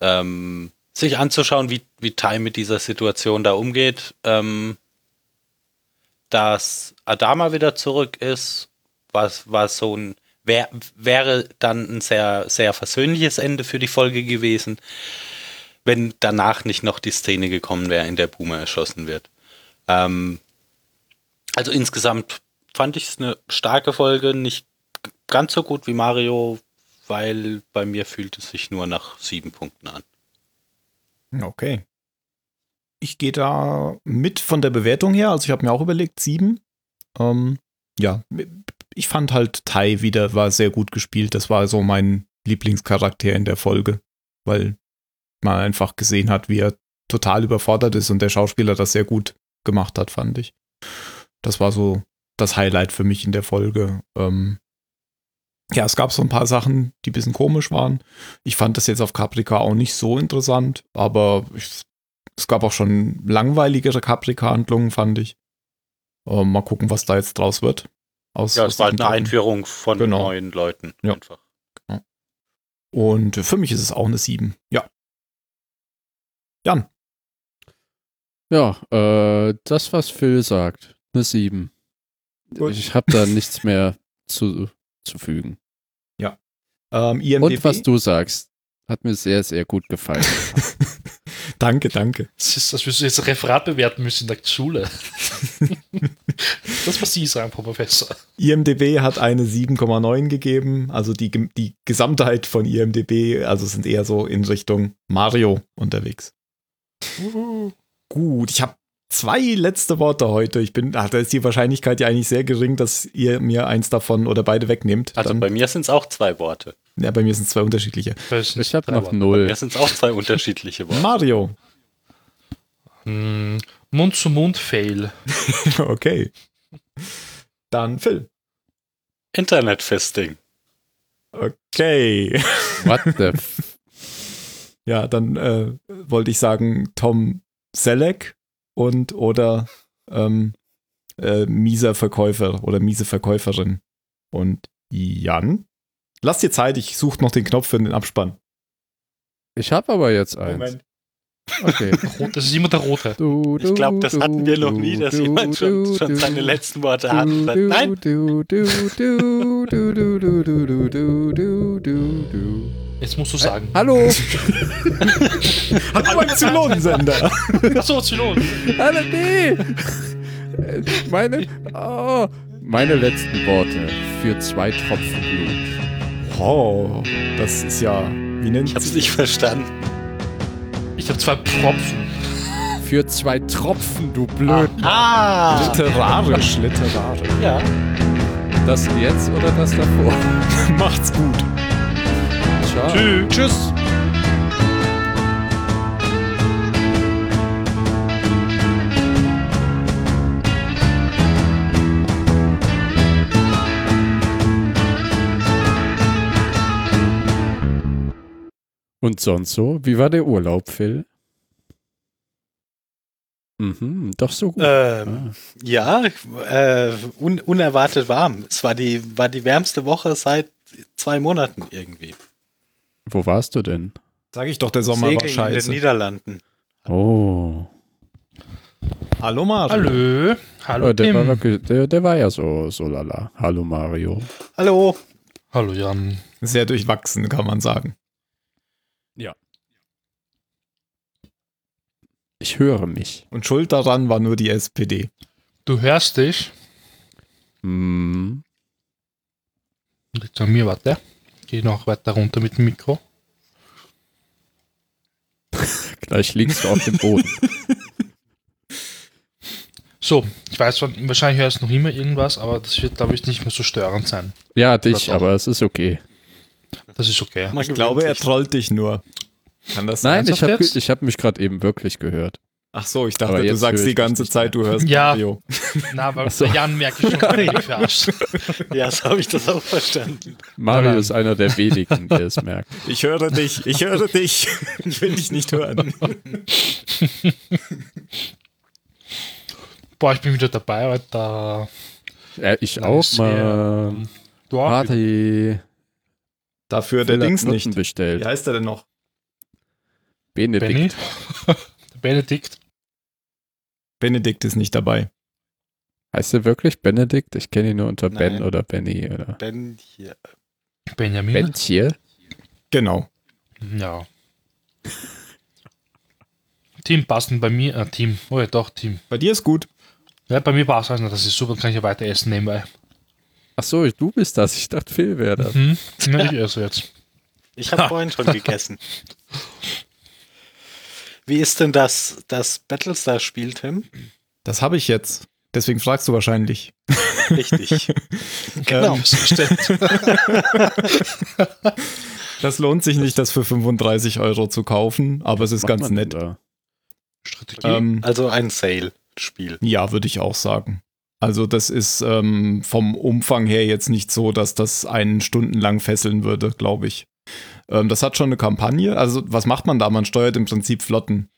ähm, sich anzuschauen, wie, wie Tai mit dieser Situation da umgeht. Ähm, dass Adama wieder zurück ist, was war so ein wär, wäre dann ein sehr sehr versöhnliches Ende für die Folge gewesen, wenn danach nicht noch die Szene gekommen wäre, in der Boomer erschossen wird. Ähm, also insgesamt fand ich es eine starke Folge, nicht ganz so gut wie Mario, weil bei mir fühlt es sich nur nach sieben Punkten an. Okay. Ich gehe da mit von der Bewertung her. Also ich habe mir auch überlegt, sieben. Ähm, ja, ich fand halt Tai wieder war sehr gut gespielt. Das war so mein Lieblingscharakter in der Folge, weil man einfach gesehen hat, wie er total überfordert ist und der Schauspieler das sehr gut gemacht hat, fand ich. Das war so das Highlight für mich in der Folge. Ähm, ja, es gab so ein paar Sachen, die ein bisschen komisch waren. Ich fand das jetzt auf Caprica auch nicht so interessant, aber ich, es gab auch schon langweiligere Caprica-Handlungen, fand ich. Ähm, mal gucken, was da jetzt draus wird. Aus, Ja, aus es war halt eine Sachen. Einführung von Genau. neuen Leuten. Ja. Einfach. Und für mich ist es auch eine 7. Ja. Jan. Ja, äh, das, was Phil sagt, eine 7. Gut. Ich habe da nichts mehr zu, zu fügen. Ähm, IMDb. Und was du sagst, hat mir sehr, sehr gut gefallen. danke, danke. Das ist, das wirst du jetzt Referat bewerten müssen in der Schule. das, was Sie sagen, Frau Professor. IMDB hat eine 7,9 gegeben. Also die, die Gesamtheit von IMDB, also sind eher so in Richtung Mario unterwegs. Gut, ich habe zwei letzte Worte heute. Ich bin, ach, da ist die Wahrscheinlichkeit ja eigentlich sehr gering, dass ihr mir eins davon oder beide wegnehmt. Also Dann, bei mir sind es auch zwei Worte. ja, bei mir sind es zwei unterschiedliche. Ich habe noch Bei null. mir sind es auch zwei unterschiedliche Worte. Mario. Hm, Mund-zu-Mund-Fail. Okay. Dann Phil. Internetfisting. Okay. What the f Ja, dann äh, wollte ich sagen Tom Selleck und oder ähm, äh, mieser Verkäufer oder miese Verkäuferin. Und Jan? Lass dir Zeit, ich suche noch den Knopf für den Abspann. Ich habe aber jetzt eins. Okay. Rot, das ist immer der rote. Du, Ich glaube, das du, hatten wir noch du, nie, dass du, jemand schon, du, schon du, seine letzten Worte hat. du, du, Nein, Jetzt musst du sagen. Äh, hallo! hallo, mein Zylonensender! Achso, Zylon! Hallo, nee! Meine, oh, meine letzten Worte für zwei Tropfen Blut. Wow, das ist ja. Wie nennt Ich hab's nicht verstanden. Ich hab zwei Tropfen. Für zwei Tropfen, du blöd. Ah. Literarisch, literarisch. Ja. Das jetzt oder das davor? Macht's gut. Ciao. Tschüss. Tschüss. Und sonst so? Wie war der Urlaub, Phil? Mhm, doch so gut. Ähm, ja, äh, un unerwartet warm. Es war die, war die wärmste Woche seit zwei Monaten irgendwie. Wo warst du denn? Sag ich doch, der Sommer war Segeln in den scheiße. Niederlanden. Oh. Hallo Mario. Hallo. Hallo. Oh, der, Tim. war wirklich, der, der war ja so, so lala. Hallo Mario. Hallo. Hallo Jan. Sehr durchwachsen, kann man sagen. Ich höre mich. Und schuld daran war nur die SPD. Du hörst dich. Hm. Liegt an mir, warte. Geh noch weiter runter mit dem Mikro. Gleich liegst du auf dem Boden. So, ich weiß wahrscheinlich hörst du noch immer irgendwas, aber das wird, glaube ich, nicht mehr so störend sein. Ja, dich, aber es ist okay. Das ist okay. Man Ich glaube, er trollt dich nur. Kann das Nein, sein? ich habe hab mich gerade eben wirklich gehört. Ach so, ich dachte, du sagst die ganze Zeit, du hörst Ja. Radio. Na, aber so. Jan merke ich schon. Ja, so habe ich das auch verstanden. Mario nein. ist einer der wenigen, der es merkt. Ich höre dich, ich höre dich. Ich will dich nicht hören. Boah, ich bin wieder dabei, Alter. Ja, ich Lang auch mal. Du auch? Party. Dafür der Dings nicht. Wie bestellt. heißt er denn noch? Benny? Benedikt. Der Benedikt. Benedikt ist nicht dabei. Heißt er wirklich Benedikt? Ich kenne ihn nur unter Ben Nein. oder Benny oder Ben hier. Benjamin. Bentje. Genau. Ja. Team passen bei mir. Äh, Team. Oh ja, doch, Team. Bei dir ist gut. Ja, bei mir passt es. Das ist super, kann ich ja weiter essen nebenbei. Ach so, du bist das. Ich dachte, Phil wäre das. Hm? Na, ich esse jetzt. Ich habe vorhin schon gegessen. Wie ist denn das, das Battlestar-Spiel, Tim? Das habe ich jetzt. Deswegen fragst du wahrscheinlich. Richtig. genau. Ähm, Bestellt. Das lohnt sich nicht, das für 35 Euro zu kaufen, aber es ist Macht ganz nett. Strategie. Ähm, Also ein Sale-Spiel. ja, würde ich auch sagen. Also das ist ähm, vom Umfang her jetzt nicht so, dass das einen stundenlang fesseln würde, glaube ich. Ähm, das hat schon eine Kampagne. Also was macht man da? Man steuert im Prinzip Flotten.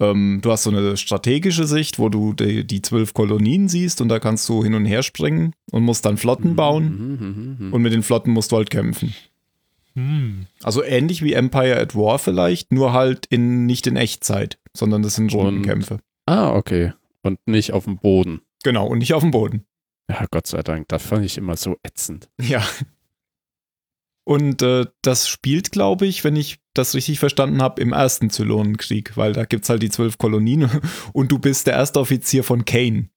Ähm, du hast so eine strategische Sicht, wo du die, die zwölf Kolonien siehst und da kannst du hin und her springen und musst dann Flotten bauen Mhm, mhm, mhm. und mit den Flotten musst du halt kämpfen. Hm. Also ähnlich wie Empire at War vielleicht, nur halt in nicht in Echtzeit, sondern das sind Rundenkämpfe. Ah, okay. Und nicht auf dem Boden. Genau, und nicht auf dem Boden. Ja, Gott sei Dank. Das fand ich immer so ätzend. Ja. Und äh, das spielt, glaube ich, wenn ich das richtig verstanden habe, im ersten Zylonenkrieg, weil da gibt es halt die zwölf Kolonien und du bist der erste Offizier von Kane.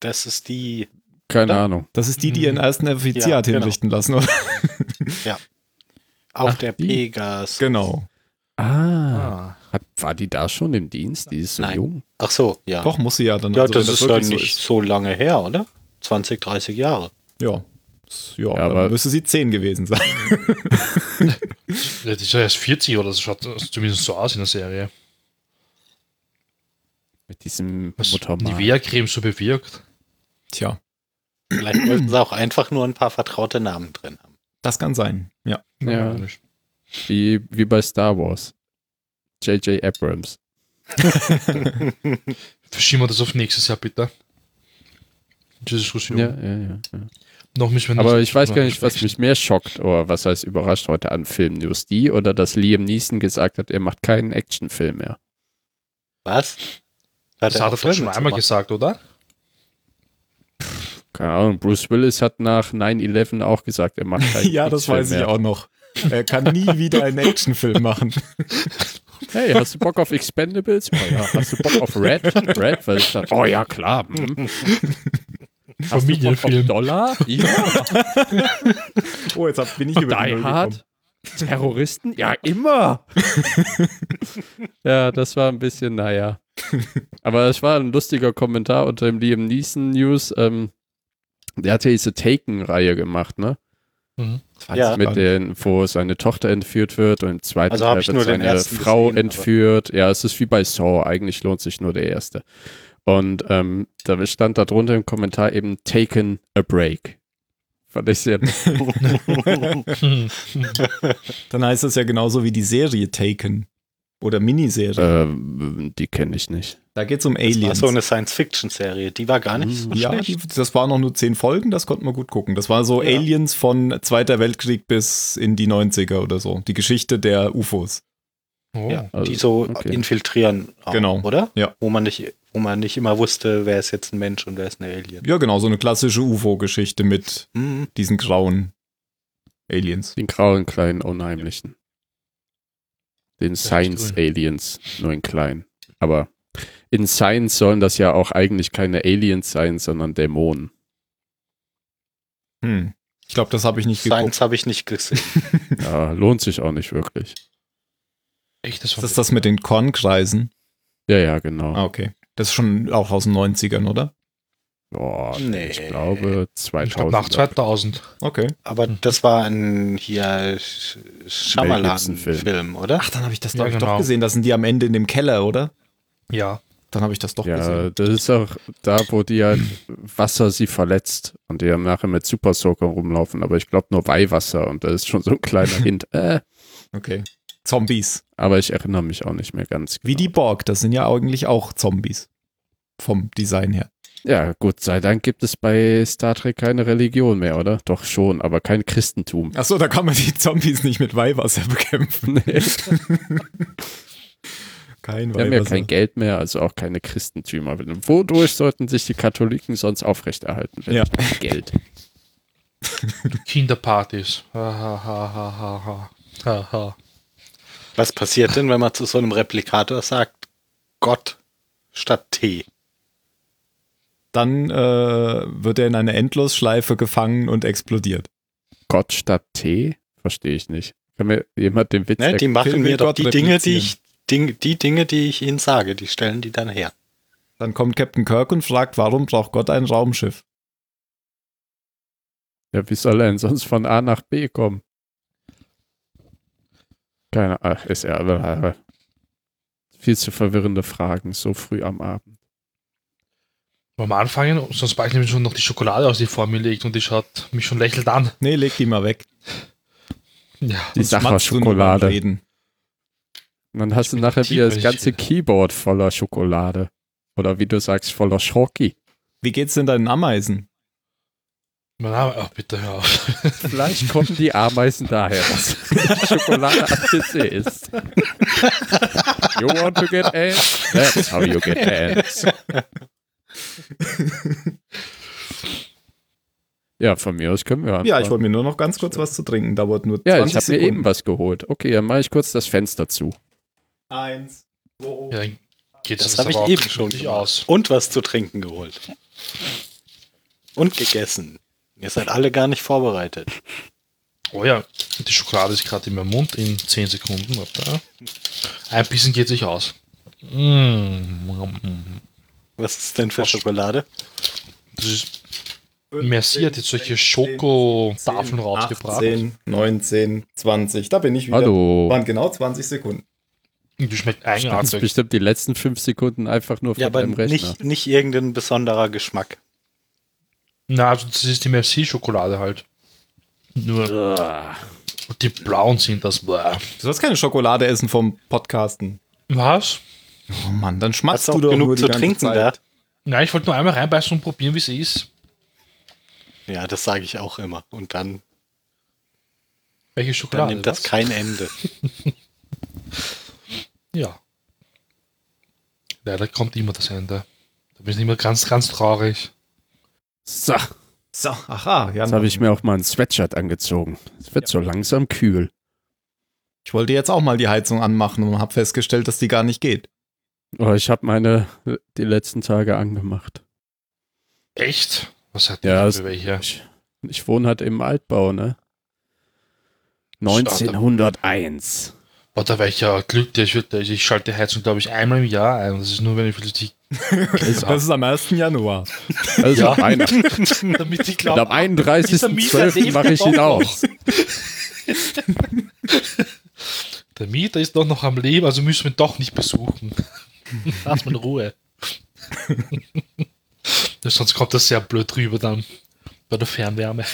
Das ist die Keine Oder? Ahnung. Das ist die, die ihren ersten Offizier Ja, hat genau. hinrichten lassen, oder? auf Ach, der die. Pegas. genau. Ah. Ah. Hat, war die da schon im Dienst? Die ist so Nein. jung. Ach so, ja. Doch, muss sie ja dann. ja, also, das wenn ist ja wirklich nicht so lange her, oder? 20, 30 Jahre. Ja. Ja, aber- müsste sie zehn gewesen sein. Ja, die ist ja erst 40 oder so, schaut zumindest so aus in der Serie. Mit diesem. Nivea-Creme so bewirkt. Tja, Vielleicht wollten sie auch einfach nur ein paar vertraute Namen drin haben. das kann sein. Ja. Ja. Wie, wie bei Star Wars. J.J. Abrams. Verschieben wir das auf nächstes Jahr, bitte. Diskussion. Ja, ja, ja. ja. Noch müssen wir Aber ich weiß gar nicht, was mich mehr schockt oder was heißt überrascht heute an Filmnews. Die oder dass Liam Neeson gesagt hat, er macht keinen Actionfilm mehr. Was? Das hat er schon einmal machen? gesagt, oder? Keine Ahnung, Bruce Willis hat nach 9-11 auch gesagt, er macht keinen ja, das weiß ich mehr. auch noch. Er kann nie wieder einen Actionfilm machen. Hey, hast du Bock auf Expendables? Oh ja. Hast du Bock auf Red? Red? Weil ich dachte, oh ja, klar. Hm. Familienfilm. Dollar? Ja. Oh, jetzt hab, bin ich über die Null Hard? Terroristen? Ja, immer. ja, das war ein bisschen, naja. Aber es war ein lustiger Kommentar unter dem Liam Neeson News. Ähm, der hat ja diese Taken-Reihe gemacht, ne? Mhm. gekommen. Ja. Mit den, wo seine Tochter entführt wird und im zweiten Also Teil ich wird seine Frau gesehen, aber- entführt. Ja, es ist wie bei Saw. Eigentlich lohnt sich nur der erste. Und ähm, da stand da drunter im Kommentar eben Taken a Break. Fand ich sehr Dann heißt das ja genauso wie die Serie Taken. Oder Miniserie. ähm, die kenne ich nicht. da geht es um Das war Aliens. so eine Science-Fiction-Serie. Die war gar nicht so ja, schlecht. die, das waren noch nur zehn Folgen, das konnte man gut gucken. Das war so Ja. Aliens von Zweiter Weltkrieg bis in die 90er oder so. Die Geschichte der UFOs. Oh. ja, also, die so okay. infiltrieren, auch, Genau. oder? Ja. Wo man nicht, wo man nicht immer wusste, wer ist jetzt ein Mensch und wer ist ein Alien. Ja, genau, so eine klassische UFO-Geschichte mit Mhm. diesen grauen Aliens. Den grauen kleinen Unheimlichen. Den echt Science cool. Aliens, nur in klein. Aber in Science sollen das ja auch eigentlich keine Aliens sein, sondern Dämonen. Hm. Ich glaube, das habe ich nicht geguckt. Science habe ich nicht gesehen. Ja, lohnt sich auch nicht wirklich. Echt, das Ist das das mit den Kornkreisen? Ja, ja, genau. Ah, okay. Das ist schon auch aus den 90ern, oder? Boah, Nee. Ich glaube Ich glaube 2000. nach 2000. Okay. Aber das war ein hier Gibson-Film. Shyamalan-Film, oder? Ach, dann habe ich das, Ja, glaube ich, genau. doch gesehen. Das sind die am Ende in dem Keller, oder? Ja. Dann habe ich das doch Ja, gesehen. das ist auch da, wo die halt Wasser sie verletzt und die dann nachher mit Super Soaker rumlaufen, aber ich glaube nur Weihwasser und da ist schon so ein kleiner Hint. Äh, Okay. Zombies. aber ich erinnere mich auch nicht mehr ganz. Wie genau. die Borg. Das sind ja eigentlich auch Zombies. Vom Design her. Ja, gut, sei Dank gibt es bei Star Trek keine Religion mehr, oder? Doch schon, aber kein Christentum. Achso, da kann man die Zombies nicht mit Weihwasser bekämpfen. Nee. Kein Wir haben ja kein Geld mehr, also auch keine Christentümer. Wodurch sollten sich die Katholiken sonst aufrechterhalten? wenn Ja. Geld. Kinderpartys. Ha, ha, ha, ha, ha, ha. Was passiert denn, wenn man zu so einem Replikator sagt, Gott statt T? Dann äh, wird er in eine Endlosschleife gefangen und explodiert. Gott statt T? Verstehe ich nicht. Kann mir jemand den Witz Ne, die machen mir doch Gott die Dinge, die ich, Ding, die Dinge, die ich ihnen sage, die stellen die dann her. Dann kommt Captain Kirk und fragt, warum braucht Gott ein Raumschiff? Ja, wie soll er denn sonst von A nach B kommen? Keine Ahnung, ist ja viel zu verwirrende Fragen, so früh am Abend. Wollen wir anfangen? Sonst bald nämlich schon noch die Schokolade aus, die vor mir liegt und die schaut mich schon lächelnd an. Nee, leg die mal weg. Ja. Die Sonst Sache schmatzt du nur beim Schokolade. Reden. Und dann hast du nachher wieder das ganze. Keyboard voller Schokolade. Oder wie du sagst, voller Schoki. Wie geht's denn deinen Ameisen? Mein Name, ach bitte hör auf. Vielleicht kommen die Ameisen daher, dass Schokolade ACC ist. You want to get ants? That's how you get ants. Ja, von mir aus können wir anfangen. Ja, ich wollte mir nur noch ganz kurz was zu trinken. Dauert nur 20 Ja, ich habe mir eben was geholt. Okay, dann mache ich kurz das Fenster zu. Eins, zwei, Ja, dann geht Das es habe ich eben schon aus. Und was zu trinken geholt. Und gegessen. Ihr seid alle gar nicht vorbereitet. Oh ja, die Schokolade ist gerade in meinem Mund in 10 Sekunden. Ein bisschen geht sich aus. Mm. Was ist denn für Schokolade? Das ist, Merci hat jetzt solche Schokotafeln rausgebracht. 18, 19, 20. Da bin ich wieder. Hallo. Waren genau 20 Sekunden. Die schmeckt eigenartig. bestimmt die letzten fünf Sekunden einfach nur von Ja, aber deinem Rechner. nicht, nicht irgendein besonderer Geschmack. Na, also das ist die Merci-Schokolade halt. Nur die blauen sind das. Bäh. Du sollst keine Schokolade essen vom Podcasten. Was? Oh Mann, dann schmatzt Hast du doch genug zu trinken da? Zeit. Nein, ich wollte nur einmal reinbeißen und probieren, wie es ist. Ja, das sage ich auch immer. Und dann, Welche dann Schokolade? nimmt das was? kein Ende. Ja. Leider kommt immer das Ende. Da bin ich immer ganz, ganz traurig. So, So, aha, ja. jetzt habe ich mir auch mal ein Sweatshirt angezogen. Es wird so langsam kühl. Ich wollte jetzt auch mal die Heizung anmachen und habe festgestellt, dass die gar nicht geht. Oh, ich habe meine die letzten Tage angemacht. Echt? Was hat Ja, es- für welche? Ich, ich wohne halt im Altbau, ne? 1901. Boah, da wäre ich ja glücklich. Ich, ich schalte die Heizung, glaube ich, einmal im Jahr ein. Das ist nur, wenn ich wirklich Das ist am 1. Januar. Also Ja. einer. damit ich Und glaube, am 31.12. lebt mache ich ihn aus. Der Mieter ist doch noch am Leben, also müssen wir ihn doch nicht besuchen. Lass mal in Ruhe. Sonst kommt das sehr blöd rüber dann bei der Fernwärme.